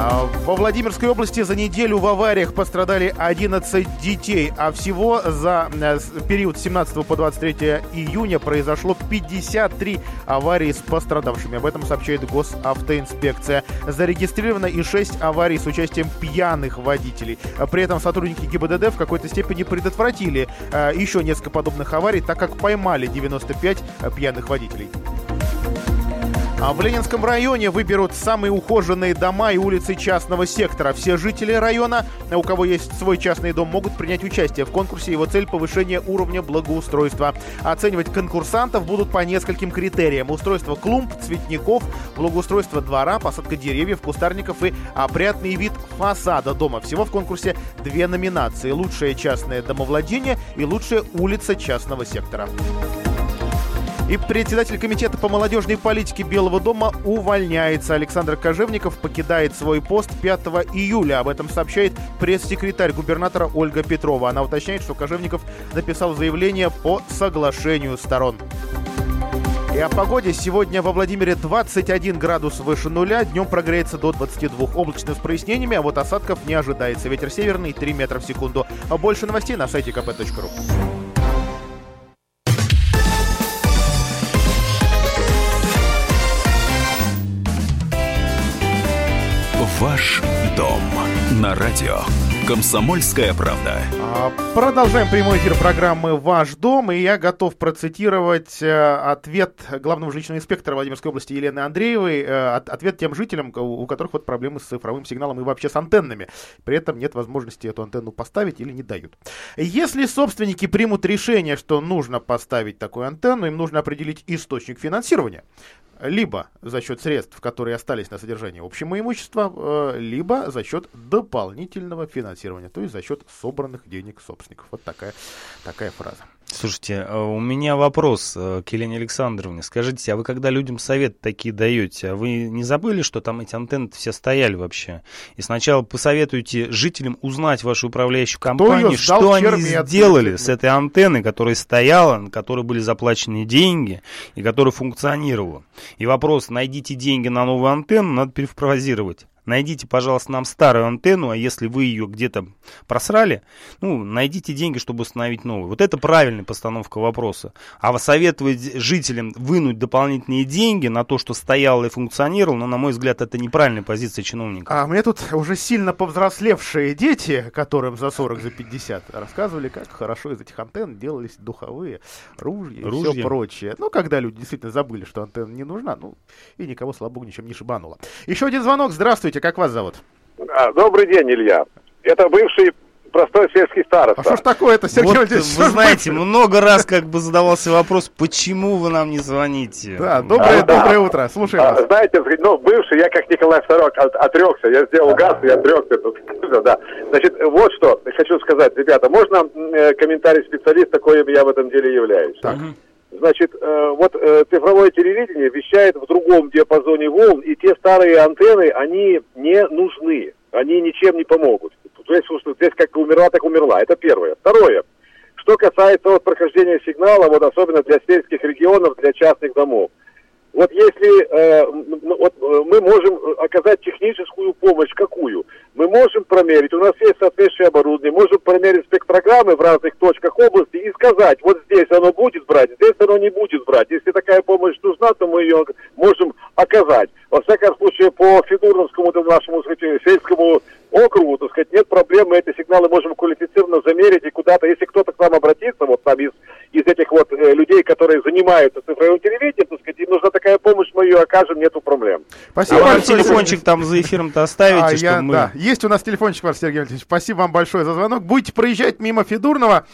А, во Владимирской области за неделю в авариях пострадали 11 детей, а всего за э, период с 17 по 23 июня произошло 53 аварии с пострадавшими. Об этом сообщает госавтоинспекция. Зарегистрировано и 6 аварий с участием пьяных водителей. При этом сотрудники ГИБДД в какой-то степени предотвратили э, еще несколько подобных аварий, так как поймали 95 э, пьяных водителей. А в Ленинском районе выберут самые ухоженные дома и улицы частного сектора. Все жители района, у кого есть свой частный дом, могут принять участие в конкурсе. Его цель – повышение уровня благоустройства. Оценивать конкурсантов будут по нескольким критериям. Устройство клумб, цветников, благоустройство двора, посадка деревьев, кустарников и опрятный вид фасада дома. Всего в конкурсе две номинации – лучшее частное домовладение и лучшая улица частного сектора. И председатель комитета по молодежной политике Белого дома увольняется. Александр Кожевников покидает свой пост 5 июля. Об этом сообщает пресс-секретарь губернатора Ольга Петрова. Она уточняет, что Кожевников написал заявление по соглашению сторон. И о погоде. Сегодня во Владимире 21 градус выше нуля. Днем прогреется до 22. Облачно с прояснениями, а вот осадков не ожидается. Ветер северный 3 метра в секунду. А больше новостей на сайте kp.ru. Ваш дом на радио. Комсомольская правда. А, продолжаем прямой эфир программы «Ваш дом», и я готов процитировать э, ответ главного жилищного инспектора Владимирской области Елены Андреевой, э, ответ тем жителям, у которых вот проблемы с цифровым сигналом и вообще с антеннами. При этом нет возможности эту антенну поставить или не дают. Если собственники примут решение, что нужно поставить такую антенну, им нужно определить источник финансирования либо за счет средств, которые остались на содержании общего имущества, э, либо за счет дополнительного финансирования, то есть за счет собранных денег собственников. Вот такая, такая фраза. Слушайте, а у меня вопрос э, к Елене Александровне. Скажите, а вы когда людям совет такие даете, а вы не забыли, что там эти антенны все стояли вообще? И сначала посоветуйте жителям узнать вашу управляющую компанию, что они сделали с этой антенной, которая стояла, на которой были заплачены деньги и которая функционировала. И вопрос, найдите деньги на новую антенну, надо перефразировать найдите, пожалуйста, нам старую антенну, а если вы ее где-то просрали, ну, найдите деньги, чтобы установить новую. Вот это правильная постановка вопроса. А советовать жителям вынуть дополнительные деньги на то, что стояло и функционировало, ну, на мой взгляд, это неправильная позиция чиновника. А мне тут уже сильно повзрослевшие дети, которым за 40, за 50, рассказывали, как хорошо из этих антенн делались духовые ружья, ружья. и все прочее. Ну, когда люди действительно забыли, что антенна не нужна, ну, и никого, слава богу, ничем не шибануло. Еще один звонок. Здравствуйте. Здравствуйте, как вас зовут? А, добрый день, Илья. Это бывший простой сельский староста. А что ж такое-то, Сергей вот, Валерьевич? Вы знаете, много раз как бы задавался вопрос, почему вы нам не звоните? Да, доброе, а, доброе да. утро, слушай а, вас. Знаете, ну, бывший, я как Николай II от, отрекся, я сделал газ, я отрекся. Тут, да. Значит, вот что хочу сказать, ребята, можно э, комментарий специалиста, коим я в этом деле являюсь? Так. Значит, э, вот э, цифровое телевидение вещает в другом диапазоне волн, и те старые антенны, они не нужны, они ничем не помогут. То есть здесь как умерла, так умерла. Это первое. Второе. Что касается вот прохождения сигнала, вот особенно для сельских регионов, для частных домов. Вот если э, вот, э, мы можем оказать техническую помощь, какую? Мы можем промерить, у нас есть соответствующее оборудование, можем промерить спектрограммы в разных точках области и сказать, вот здесь оно будет брать, здесь оно не будет брать. Если такая помощь нужна, то мы ее можем оказать. Во всяком случае, по Федуровскому, нашему сказать, сельскому округу, так сказать, нет проблем, мы эти сигналы можем квалифицированно замерить и куда-то, если кто-то к нам обратится, вот там из, из этих вот э, людей, которые занимаются цифровым телевидением, так сказать, им нужна такая помощь, мы ее окажем, нету проблем. Спасибо. А вам телефончик там за эфиром-то оставите, а, я, мы... Да, есть у нас телефончик Сергей Валентинович. Спасибо вам большое за звонок. Будете проезжать мимо Федурного,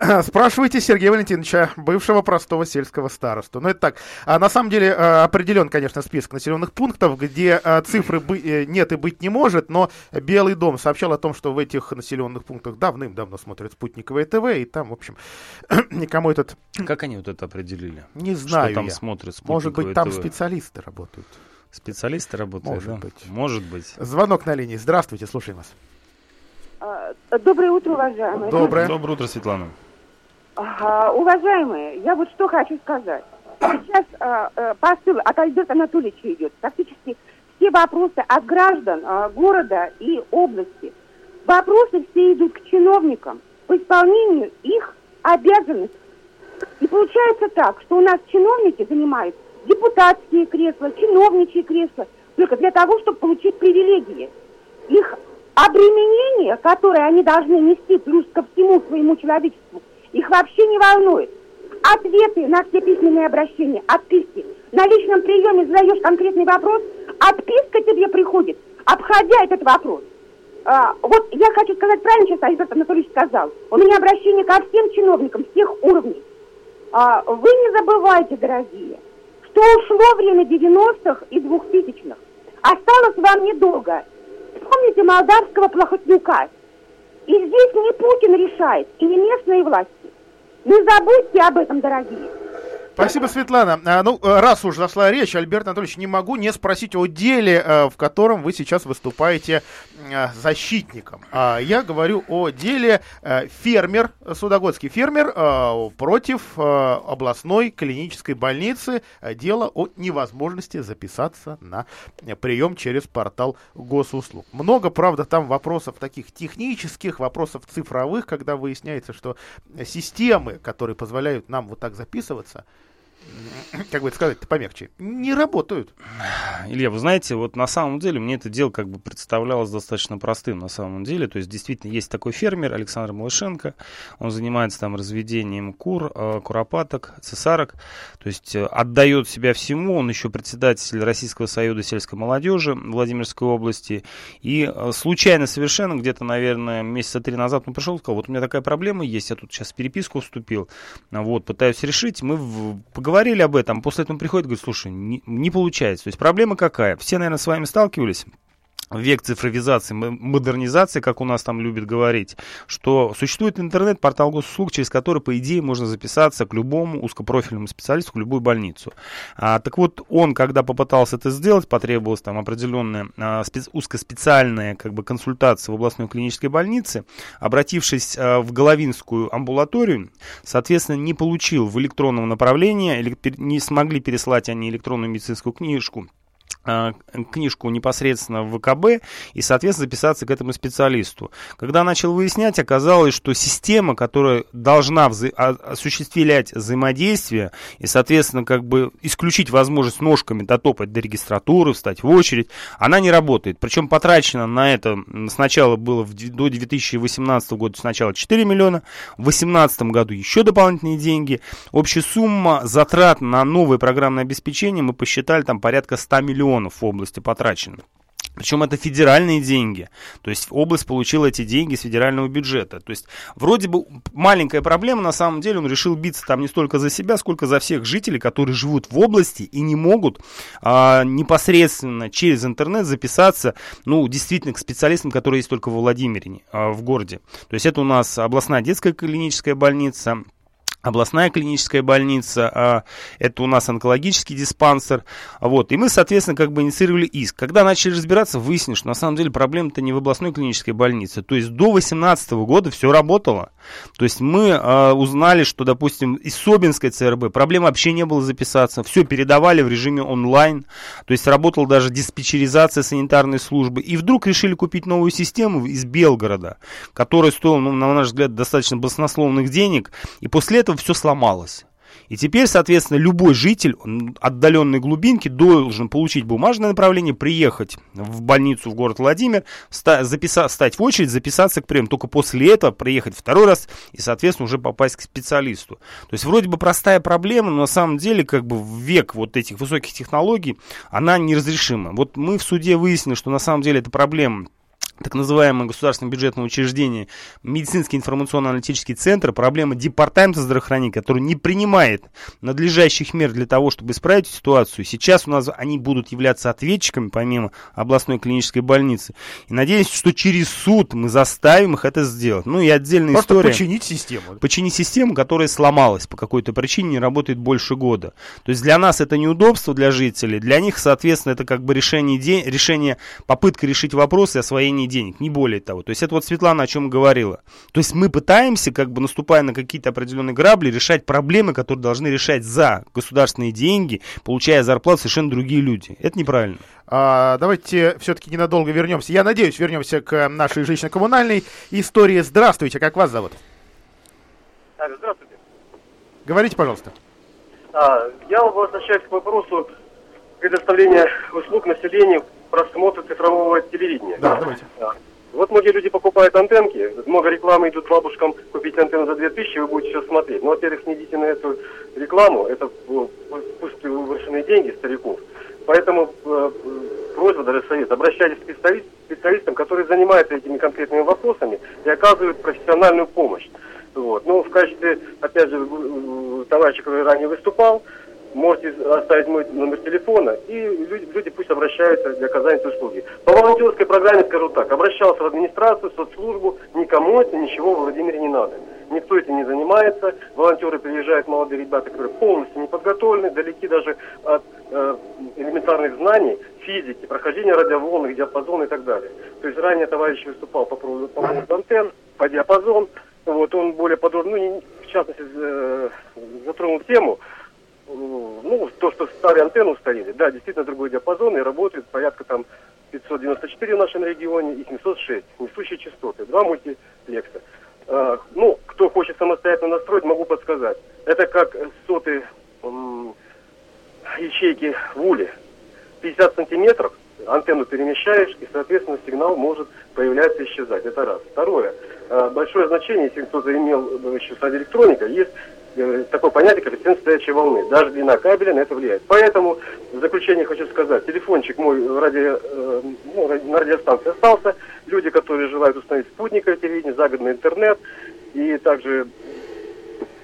Спрашивайте Сергея Валентиновича, бывшего простого сельского старосту. Ну, это так. А на самом деле э, определен, конечно, список населенных пунктов, где э, цифры э, нет и быть не может, но Белый дом сообщал о том, что в этих населенных пунктах давным-давно смотрят спутниковое ТВ, и там, в общем, никому этот... Как они вот это определили? Не знаю Что там я. смотрят Может быть, там ТВ? специалисты работают. Специалисты работают, Может да? быть. Может быть. Звонок на линии. Здравствуйте, слушаем вас. А, доброе утро, уважаемые. Доброе. Доброе утро, Светлана. Ага, уважаемые, я вот что хочу сказать. Сейчас а, а, посыл от Альберта Анатольевича идет. Практически все вопросы от граждан а, города и области. Вопросы все идут к чиновникам по исполнению их обязанностей. И получается так, что у нас чиновники занимают депутатские кресла, чиновничьи кресла, только для того, чтобы получить привилегии. Их обременение, которое они должны нести плюс ко всему своему человечеству, их вообще не волнует. Ответы на все письменные обращения, отписки. На личном приеме задаешь конкретный вопрос, отписка тебе приходит, обходя этот вопрос. А, вот я хочу сказать правильно, сейчас Альберт Анатольевич сказал. У меня обращение ко всем чиновникам всех уровней. А, вы не забывайте, дорогие, что ушло время 90-х и 2000-х. Осталось вам недолго. Помните молдавского плохотнюка? И здесь не Путин решает, и не местные власти. Не забудьте об этом, дорогие. Спасибо, Светлана. А, ну, э, раз уж зашла речь, Альберт Анатольевич, не могу не спросить о деле, э, в котором вы сейчас выступаете э, защитником. А, я говорю о деле фермер, судогодский фермер против областной клинической больницы. Дело о невозможности записаться на прием через портал госуслуг. Много, правда, там вопросов таких технических, вопросов цифровых, когда выясняется, что системы, которые позволяют нам вот так записываться, как бы сказать-то помягче, не работают. Илья, вы знаете, вот на самом деле мне это дело как бы представлялось достаточно простым на самом деле. То есть действительно есть такой фермер Александр Малышенко, он занимается там разведением кур, э, куропаток, цесарок, то есть э, отдает себя всему. Он еще председатель Российского союза сельской молодежи Владимирской области. И э, случайно совершенно, где-то, наверное, месяца три назад он пришел и сказал, вот у меня такая проблема есть, я тут сейчас переписку вступил, вот, пытаюсь решить, мы поговорим говорили об этом, после этого приходит и говорит, слушай, не, не получается. То есть проблема какая? Все, наверное, с вами сталкивались век цифровизации, модернизации, как у нас там любят говорить, что существует интернет-портал госуслуг, через который, по идее, можно записаться к любому узкопрофильному специалисту, в любую больницу. А, так вот, он, когда попытался это сделать, потребовалась там определенная а, спец, узкоспециальная как бы, консультация в областной клинической больнице, обратившись а, в Головинскую амбулаторию, соответственно, не получил в электронном направлении, не смогли переслать они электронную медицинскую книжку книжку непосредственно в ВКБ и, соответственно, записаться к этому специалисту. Когда начал выяснять, оказалось, что система, которая должна вза- осуществлять взаимодействие и, соответственно, как бы исключить возможность ножками дотопать до регистратуры, встать в очередь, она не работает. Причем потрачено на это сначала было в, до 2018 года сначала 4 миллиона, в 2018 году еще дополнительные деньги. Общая сумма затрат на новое программное обеспечение мы посчитали там порядка 100 миллионов миллионов в области потрачено. Причем это федеральные деньги. То есть область получила эти деньги с федерального бюджета. То есть вроде бы маленькая проблема, на самом деле он решил биться там не столько за себя, сколько за всех жителей, которые живут в области и не могут а, непосредственно через интернет записаться, ну, действительно, к специалистам, которые есть только во Владимире, а, в городе. То есть это у нас областная детская клиническая больница, областная клиническая больница, а это у нас онкологический диспансер, вот, и мы, соответственно, как бы инициировали иск. Когда начали разбираться, выяснилось, что на самом деле проблема-то не в областной клинической больнице, то есть до 2018 года все работало, то есть мы а, узнали, что, допустим, из Собинской ЦРБ проблем вообще не было записаться, все передавали в режиме онлайн, то есть работала даже диспетчеризация санитарной службы, и вдруг решили купить новую систему из Белгорода, которая стоила, ну, на наш взгляд, достаточно баснословных денег, и после этого этого все сломалось. И теперь, соответственно, любой житель отдаленной глубинки должен получить бумажное направление, приехать в больницу в город Владимир, записа, стать в очередь, записаться к приему. Только после этого приехать второй раз и, соответственно, уже попасть к специалисту. То есть вроде бы простая проблема, но на самом деле как бы век вот этих высоких технологий она неразрешима. Вот мы в суде выяснили, что на самом деле эта проблема так называемое государственное бюджетное учреждение, медицинский информационно-аналитический центр, проблема департамента здравоохранения, который не принимает надлежащих мер для того, чтобы исправить ситуацию. Сейчас у нас они будут являться ответчиками, помимо областной клинической больницы. И надеюсь, что через суд мы заставим их это сделать. Ну и отдельная Просто история. починить систему. Починить систему, которая сломалась по какой-то причине, не работает больше года. То есть для нас это неудобство, для жителей. Для них, соответственно, это как бы решение, решение попытка решить вопросы освоения денег, не более того. То есть это вот Светлана о чем говорила. То есть мы пытаемся, как бы наступая на какие-то определенные грабли, решать проблемы, которые должны решать за государственные деньги, получая зарплату совершенно другие люди. Это неправильно. А, давайте все-таки ненадолго вернемся. Я надеюсь, вернемся к нашей жилищно-коммунальной истории. Здравствуйте, как вас зовут? Здравствуйте. Говорите, пожалуйста. А, я возвращаюсь к вопросу предоставления услуг населению просмотра цифрового телевидения. Да, давайте. Да. Вот многие люди покупают антенки, много рекламы идут бабушкам купить антенну за 2000, вы будете все смотреть. Но, во-первых, не идите на эту рекламу, это пусть выброшенные деньги стариков. Поэтому э, просьба, даже совет, обращайтесь к специалист, специалистам, которые занимаются этими конкретными вопросами и оказывают профессиональную помощь. Вот. Ну, в качестве, опять же, товарища, который ранее выступал, можете оставить мой номер телефона, и люди, люди пусть обращаются для оказания услуги. По волонтерской программе скажу так, обращался в администрацию, в соцслужбу, никому это ничего в Владимире не надо. Никто этим не занимается, волонтеры приезжают, молодые ребята, которые полностью не подготовлены, далеки даже от э, элементарных знаний, физики, прохождения радиоволн, диапазона и так далее. То есть ранее товарищ выступал по поводу, по поводу антенн, по диапазон, вот он более подробно, ну, в частности, э, затронул тему, ну, то, что старые антенны устарели, да, действительно другой диапазон, и работает порядка там 594 в нашем регионе и 706, несущие частоты, два мультиплекса. А, ну, кто хочет самостоятельно настроить, могу подсказать. Это как соты м- ячейки в уле. 50 сантиметров, антенну перемещаешь, и, соответственно, сигнал может появляться и исчезать. Это раз. Второе. А, большое значение, если кто-то имел еще с радиоэлектроника, есть Э, такое понятие, коэффициент стоячей волны. Даже длина кабеля на это влияет. Поэтому в заключение хочу сказать, телефончик мой ради, э, ну, на радиостанции остался. Люди, которые желают установить спутниковое телевидение, загородный интернет и также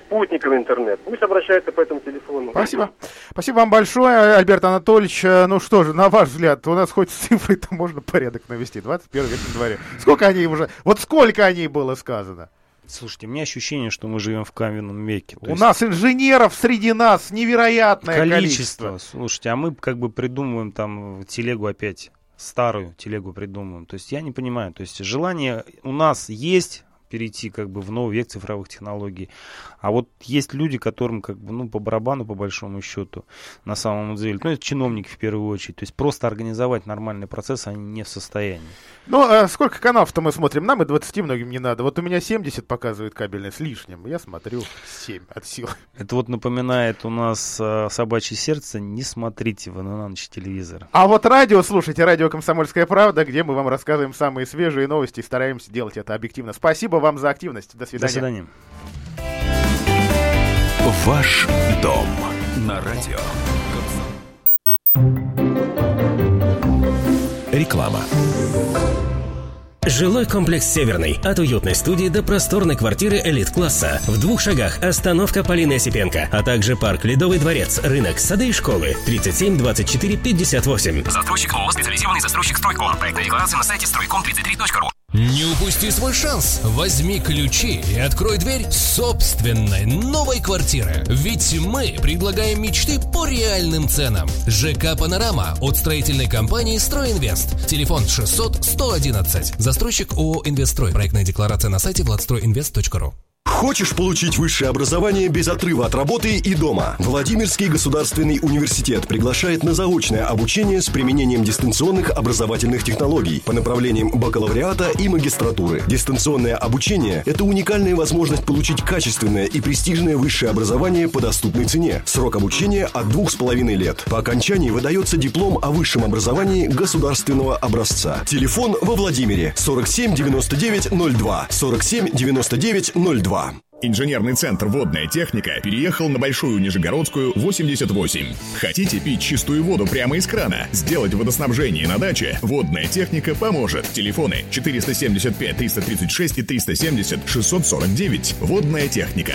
спутниковый интернет. Пусть обращается по этому телефону. Спасибо. Спасибо вам большое, Альберт Анатольевич. Э, Ну что же, на ваш взгляд, у нас хоть с цифрой-то можно порядок навести. 21 век на дворе. Сколько они уже... Вот сколько о ней было сказано? Слушайте, у меня ощущение, что мы живем в каменном веке. То У есть нас инженеров среди нас невероятное количество. количество. Слушайте, а мы как бы придумываем там телегу опять, старую телегу придумываем. То есть я не понимаю. То есть желание у нас есть перейти как бы в новый век цифровых технологий. А вот есть люди, которым как бы, ну, по барабану, по большому счету, на самом деле, ну, это чиновники в первую очередь. То есть просто организовать нормальный процесс они не в состоянии. Ну, а сколько каналов-то мы смотрим? Нам и 20 многим не надо. Вот у меня 70 показывает кабельный с лишним. Я смотрю 7 от силы. Это вот напоминает у нас э, собачье сердце. Не смотрите вы на ночь телевизор. А вот радио, слушайте, радио «Комсомольская правда», где мы вам рассказываем самые свежие новости и стараемся делать это объективно. Спасибо вам за активность. До свидания. До свидания. Ваш дом на радио. Реклама. Жилой комплекс «Северный». От уютной студии до просторной квартиры элит-класса. В двух шагах остановка Полины Осипенко, а также парк «Ледовый дворец», рынок, сады и школы. 37 24 58. Застройщик ООО «Специализированный застройщик Стройком». Проектная декларация на сайте стройком33.ру. Не упусти свой шанс. Возьми ключи и открой дверь собственной новой квартиры. Ведь мы предлагаем мечты по реальным ценам. ЖК «Панорама» от строительной компании «Стройинвест». Телефон 600 111. Застройщик ООО «Инвестстрой». Проектная декларация на сайте владстройинвест.ру. Хочешь получить высшее образование без отрыва от работы и дома? Владимирский государственный университет приглашает на заочное обучение с применением дистанционных образовательных технологий по направлениям бакалавриата и магистратуры. Дистанционное обучение – это уникальная возможность получить качественное и престижное высшее образование по доступной цене. Срок обучения от двух с половиной лет. По окончании выдается диплом о высшем образовании государственного образца. Телефон во Владимире 47 99 02 47 99 02. Инженерный центр «Водная техника» переехал на Большую Нижегородскую, 88. Хотите пить чистую воду прямо из крана? Сделать водоснабжение на даче? «Водная техника» поможет. Телефоны 475 336 и 370 649. «Водная техника».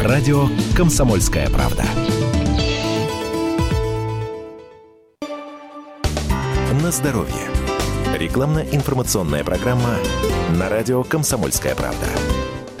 Радио «Комсомольская правда». На здоровье. Рекламно-информационная программа на радио «Комсомольская правда».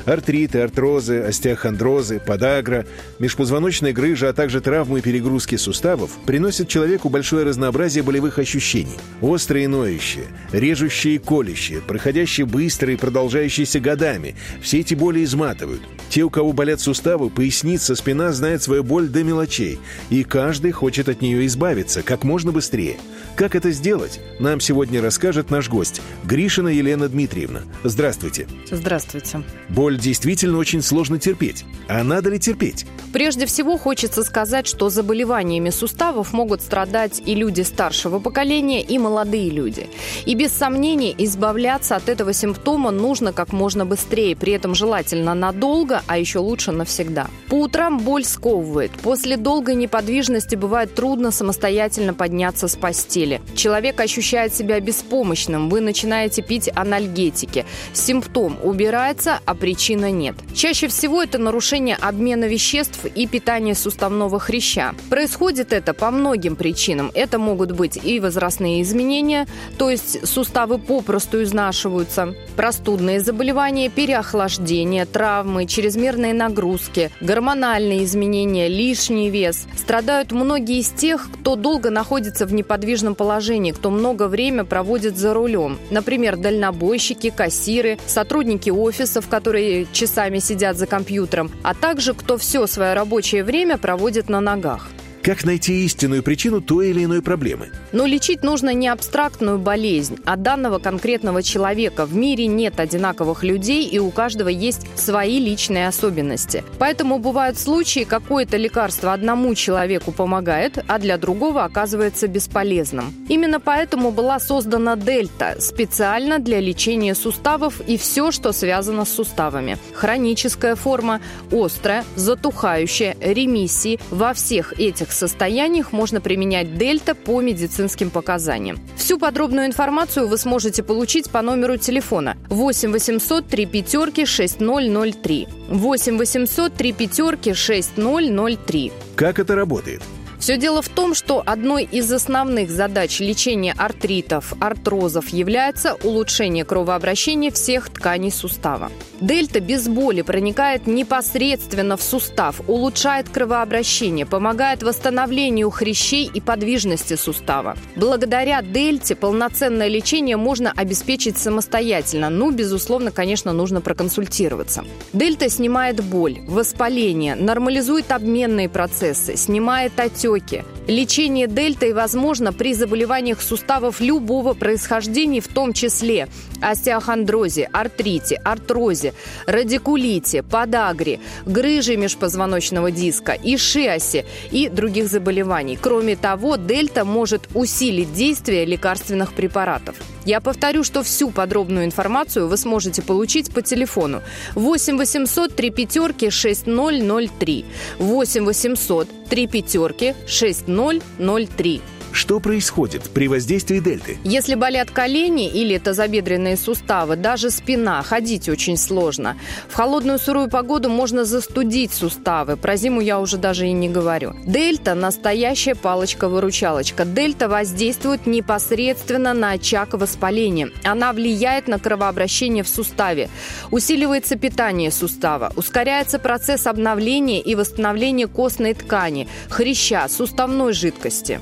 Артриты, артрозы, остеохондрозы, подагра, межпозвоночная грыжа, а также травмы и перегрузки суставов приносят человеку большое разнообразие болевых ощущений. Острые и ноющие, режущие и колющие, проходящие быстро и продолжающиеся годами. Все эти боли изматывают. Те, у кого болят суставы, поясница, спина, знают свою боль до мелочей. И каждый хочет от нее избавиться как можно быстрее. Как это сделать, нам сегодня расскажет наш гость Гришина Елена Дмитриевна. Здравствуйте. Здравствуйте. Боль действительно очень сложно терпеть. А надо ли терпеть? Прежде всего хочется сказать, что заболеваниями суставов могут страдать и люди старшего поколения, и молодые люди. И без сомнений избавляться от этого симптома нужно как можно быстрее, при этом желательно надолго, а еще лучше навсегда. По утрам боль сковывает. После долгой неподвижности бывает трудно самостоятельно подняться с постели. Человек ощущает себя беспомощным, вы начинаете пить анальгетики. Симптом убирается, а причина нет. Чаще всего это нарушение обмена веществ и питание суставного хряща. Происходит это по многим причинам. Это могут быть и возрастные изменения, то есть суставы попросту изнашиваются, простудные заболевания, переохлаждение, травмы, чрезмерные нагрузки, гормональные изменения, лишний вес. Страдают многие из тех, кто долго находится в неподвижном положении, кто много время проводит за рулем. Например, дальнобойщики, кассиры, сотрудники офисов, которые часами сидят за компьютером, а также кто все свое рабочее время проводит на ногах. Как найти истинную причину той или иной проблемы? Но лечить нужно не абстрактную болезнь, а данного конкретного человека. В мире нет одинаковых людей, и у каждого есть свои личные особенности. Поэтому бывают случаи, какое-то лекарство одному человеку помогает, а для другого оказывается бесполезным. Именно поэтому была создана Дельта специально для лечения суставов и все, что связано с суставами. Хроническая форма, острая, затухающая, ремиссии. Во всех этих состояниях можно применять Дельта по медицинским показаниям. Всю подробную информацию вы сможете получить по номеру телефона 8 800 3 пятерки 6003. 8 800 3 пятерки 6003. Как это работает? Все дело в том, что одной из основных задач лечения артритов, артрозов является улучшение кровообращения всех тканей сустава. Дельта без боли проникает непосредственно в сустав, улучшает кровообращение, помогает восстановлению хрящей и подвижности сустава. Благодаря дельте полноценное лечение можно обеспечить самостоятельно, ну, безусловно, конечно, нужно проконсультироваться. Дельта снимает боль, воспаление, нормализует обменные процессы, снимает отеки. Лечение дельтой возможно при заболеваниях суставов любого происхождения, в том числе остеохондрозе, артрите, артрозе, радикулите, подагре, грыже межпозвоночного диска, ишиасе и других заболеваний. Кроме того, дельта может усилить действие лекарственных препаратов. Я повторю, что всю подробную информацию вы сможете получить по телефону 8 800 3 пятерки 6003 8 800 3 пятерки 6003. Что происходит при воздействии дельты? Если болят колени или тазобедренные суставы, даже спина, ходить очень сложно. В холодную сырую погоду можно застудить суставы. Про зиму я уже даже и не говорю. Дельта – настоящая палочка-выручалочка. Дельта воздействует непосредственно на очаг воспаления. Она влияет на кровообращение в суставе. Усиливается питание сустава. Ускоряется процесс обновления и восстановления костной ткани, хряща, суставной жидкости.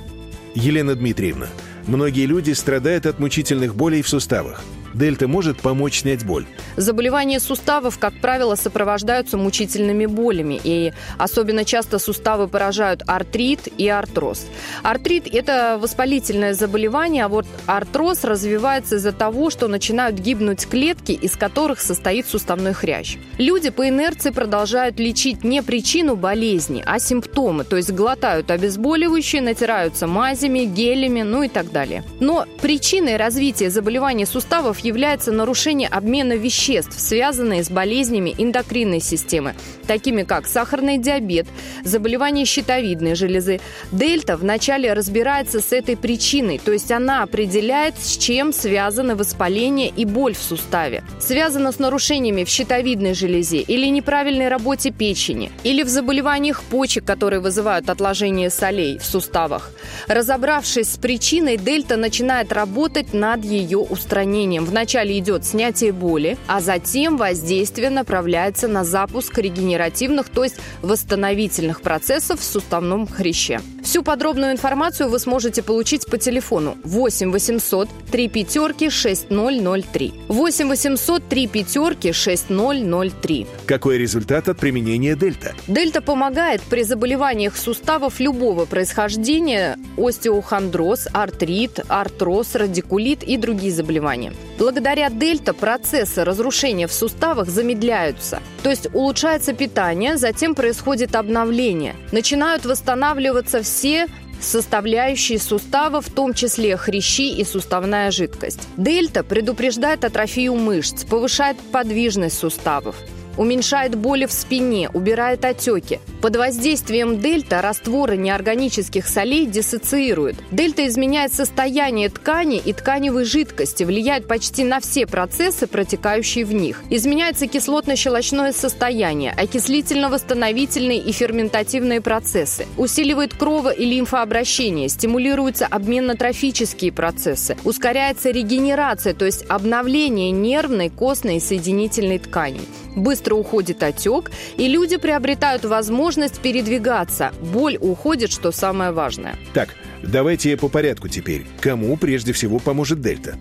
Елена Дмитриевна, многие люди страдают от мучительных болей в суставах. Дельта может помочь снять боль. Заболевания суставов, как правило, сопровождаются мучительными болями, и особенно часто суставы поражают артрит и артроз. Артрит – это воспалительное заболевание, а вот артроз развивается из-за того, что начинают гибнуть клетки, из которых состоит суставной хрящ. Люди по инерции продолжают лечить не причину болезни, а симптомы, то есть глотают обезболивающие, натираются мазями, гелями, ну и так далее. Но причиной развития заболеваний суставов является нарушение обмена веществ, связанные с болезнями эндокринной системы, такими как сахарный диабет, заболевания щитовидной железы. Дельта вначале разбирается с этой причиной, то есть она определяет, с чем связаны воспаление и боль в суставе. Связано с нарушениями в щитовидной железе или неправильной работе печени, или в заболеваниях почек, которые вызывают отложение солей в суставах. Разобравшись с причиной, дельта начинает работать над ее устранением. Вначале идет снятие боли, а затем воздействие направляется на запуск регенеративных, то есть восстановительных процессов в суставном хряще. Всю подробную информацию вы сможете получить по телефону 8 800 3 пятерки 6003. 8 800 3 пятерки 6003. Какой результат от применения дельта? Дельта помогает при заболеваниях суставов любого происхождения, остеохондроз, артрит, артроз, радикулит и другие заболевания. Благодаря дельта процессы разрушения в суставах замедляются, то есть улучшается питание, затем происходит обновление. Начинают восстанавливаться все составляющие сустава, в том числе хрящи и суставная жидкость. Дельта предупреждает атрофию мышц, повышает подвижность суставов уменьшает боли в спине, убирает отеки. Под воздействием дельта растворы неорганических солей диссоциируют. Дельта изменяет состояние ткани и тканевой жидкости, влияет почти на все процессы, протекающие в них. Изменяется кислотно-щелочное состояние, окислительно-восстановительные и ферментативные процессы. Усиливает крово- и лимфообращение, стимулируются обменно-трофические процессы, ускоряется регенерация, то есть обновление нервной, костной и соединительной тканей быстро уходит отек, и люди приобретают возможность передвигаться. Боль уходит, что самое важное. Так, давайте по порядку теперь. Кому прежде всего поможет дельта?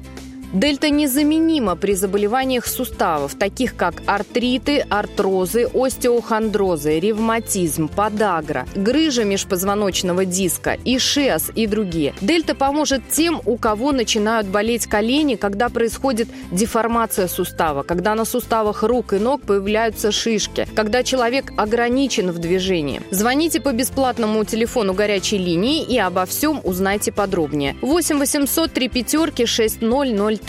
Дельта незаменима при заболеваниях суставов, таких как артриты, артрозы, остеохондрозы, ревматизм, подагра, грыжа межпозвоночного диска, ишиас и другие. Дельта поможет тем, у кого начинают болеть колени, когда происходит деформация сустава, когда на суставах рук и ног появляются шишки, когда человек ограничен в движении. Звоните по бесплатному телефону горячей линии и обо всем узнайте подробнее. 8 800 3 пятерки 6003.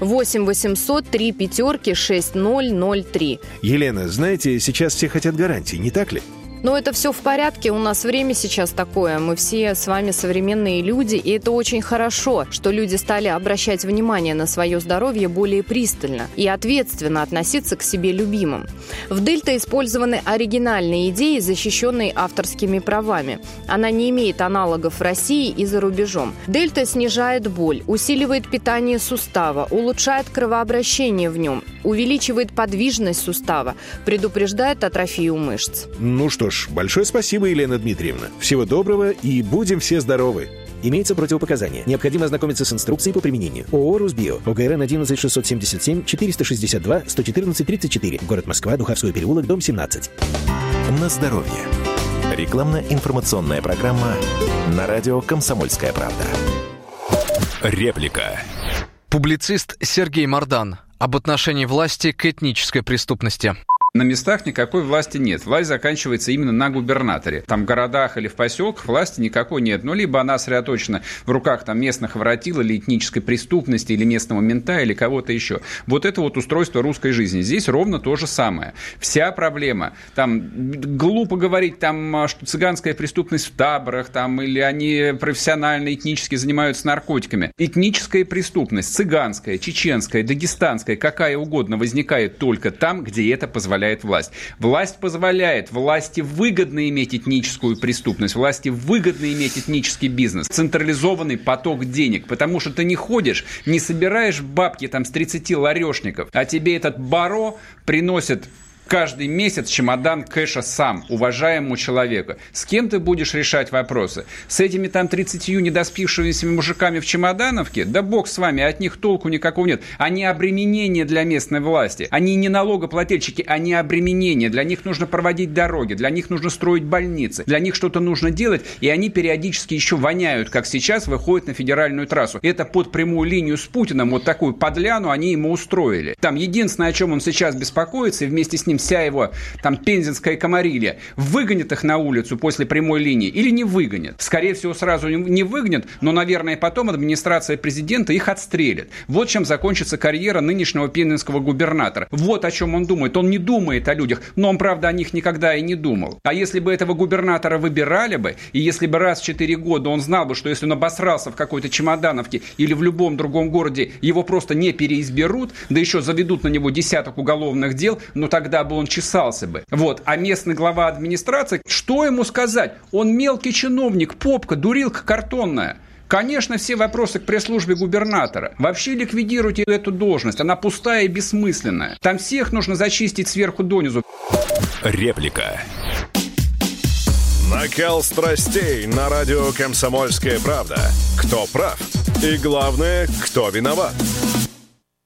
8 800 3 пятерки 6003. Елена, знаете, сейчас все хотят гарантии, не так ли? Но это все в порядке, у нас время сейчас такое, мы все с вами современные люди, и это очень хорошо, что люди стали обращать внимание на свое здоровье более пристально и ответственно относиться к себе любимым. В Дельта использованы оригинальные идеи, защищенные авторскими правами. Она не имеет аналогов в России и за рубежом. Дельта снижает боль, усиливает питание сустава, улучшает кровообращение в нем, увеличивает подвижность сустава, предупреждает атрофию мышц. Ну что ж, большое спасибо, Елена Дмитриевна. Всего доброго и будем все здоровы. Имеется противопоказание. Необходимо ознакомиться с инструкцией по применению. ООО «Русбио». ОГРН 11 677 462 114 34. Город Москва, Духовской переулок, дом 17. На здоровье. Рекламно-информационная программа на радио «Комсомольская правда». Реплика. Публицист Сергей Мардан об отношении власти к этнической преступности. На местах никакой власти нет. Власть заканчивается именно на губернаторе. Там в городах или в поселках власти никакой нет. Ну, либо она сосредоточена в руках там местных воротил или этнической преступности, или местного мента, или кого-то еще. Вот это вот устройство русской жизни. Здесь ровно то же самое. Вся проблема. Там глупо говорить, там, что цыганская преступность в таборах, там, или они профессионально, этнически занимаются наркотиками. Этническая преступность, цыганская, чеченская, дагестанская, какая угодно, возникает только там, где это позволяет позволяет власть. Власть позволяет, власти выгодно иметь этническую преступность, власти выгодно иметь этнический бизнес, централизованный поток денег, потому что ты не ходишь, не собираешь бабки там с 30 ларешников, а тебе этот баро приносит каждый месяц чемодан кэша сам, уважаемому человеку. С кем ты будешь решать вопросы? С этими там 30 недоспившимися мужиками в чемодановке? Да бог с вами, от них толку никакого нет. Они обременение для местной власти. Они не налогоплательщики, они обременение. Для них нужно проводить дороги, для них нужно строить больницы, для них что-то нужно делать, и они периодически еще воняют, как сейчас выходят на федеральную трассу. Это под прямую линию с Путиным, вот такую подляну они ему устроили. Там единственное, о чем он сейчас беспокоится, и вместе с ним вся его там пензенская комарилья, выгонит их на улицу после прямой линии или не выгонит? Скорее всего, сразу не выгонит, но, наверное, потом администрация президента их отстрелит. Вот чем закончится карьера нынешнего пензенского губернатора. Вот о чем он думает. Он не думает о людях, но он, правда, о них никогда и не думал. А если бы этого губернатора выбирали бы, и если бы раз в 4 года он знал бы, что если он обосрался в какой-то Чемодановке или в любом другом городе, его просто не переизберут, да еще заведут на него десяток уголовных дел, но тогда бы он чесался бы. Вот. А местный глава администрации, что ему сказать? Он мелкий чиновник, попка, дурилка картонная. Конечно, все вопросы к пресс-службе губернатора. Вообще ликвидируйте эту должность. Она пустая и бессмысленная. Там всех нужно зачистить сверху донизу. Реплика. Накал страстей на радио «Комсомольская правда». Кто прав? И главное, кто виноват?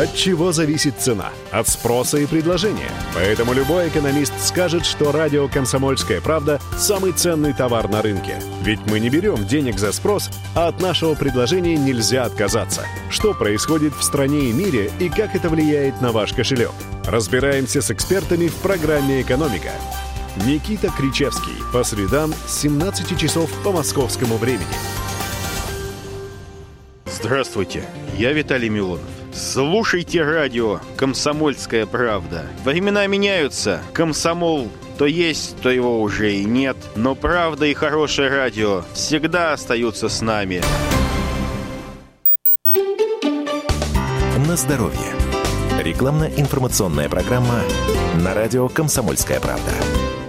От чего зависит цена? От спроса и предложения. Поэтому любой экономист скажет, что радио «Комсомольская правда» – самый ценный товар на рынке. Ведь мы не берем денег за спрос, а от нашего предложения нельзя отказаться. Что происходит в стране и мире и как это влияет на ваш кошелек? Разбираемся с экспертами в программе «Экономика». Никита Кричевский. По средам с 17 часов по московскому времени. Здравствуйте, я Виталий Милонов. Слушайте радио «Комсомольская правда». Времена меняются. Комсомол то есть, то его уже и нет. Но правда и хорошее радио всегда остаются с нами. На здоровье. Рекламно-информационная программа на радио «Комсомольская правда».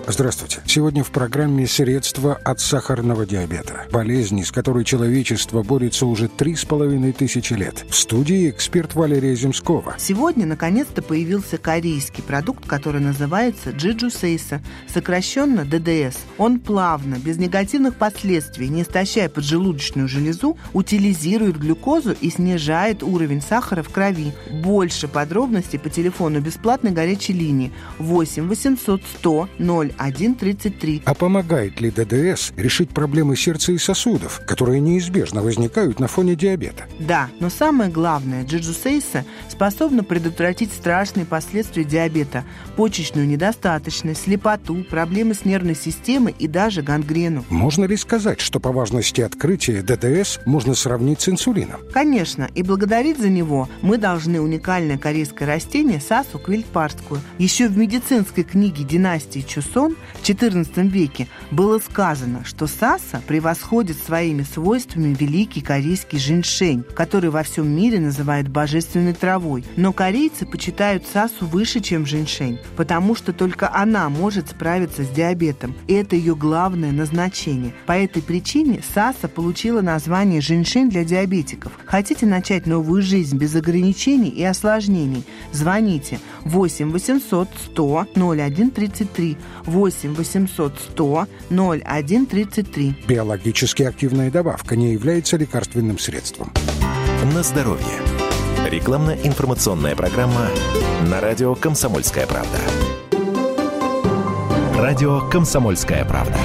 Здравствуйте. Сегодня в программе «Средства от сахарного диабета». Болезнь, с которой человечество борется уже три с половиной тысячи лет. В студии эксперт Валерия Земскова. Сегодня, наконец-то, появился корейский продукт, который называется Джиджу Сейса, сокращенно ДДС. Он плавно, без негативных последствий, не истощая поджелудочную железу, утилизирует глюкозу и снижает уровень сахара в крови. Больше подробностей по телефону бесплатной горячей линии 8 800 100 0 1.33. А помогает ли ДДС решить проблемы сердца и сосудов, которые неизбежно возникают на фоне диабета? Да, но самое главное, джиджусейса способна предотвратить страшные последствия диабета, почечную недостаточность, слепоту, проблемы с нервной системой и даже гангрену. Можно ли сказать, что по важности открытия ДДС можно сравнить с инсулином? Конечно, и благодарить за него мы должны уникальное корейское растение сасу квильпарскую. Еще в медицинской книге династии Чусон в XIV веке было сказано, что саса превосходит своими свойствами великий корейский женьшень, который во всем мире называют божественной травой. Но корейцы почитают сасу выше, чем женьшень, потому что только она может справиться с диабетом, и это ее главное назначение. По этой причине саса получила название женьшень для диабетиков. Хотите начать новую жизнь без ограничений и осложнений? Звоните 8 800 100 01 33 8 800 100 01 33. Биологически активная добавка не является лекарственным средством. На здоровье. Рекламно-информационная программа на радио «Комсомольская правда». Радио «Комсомольская правда».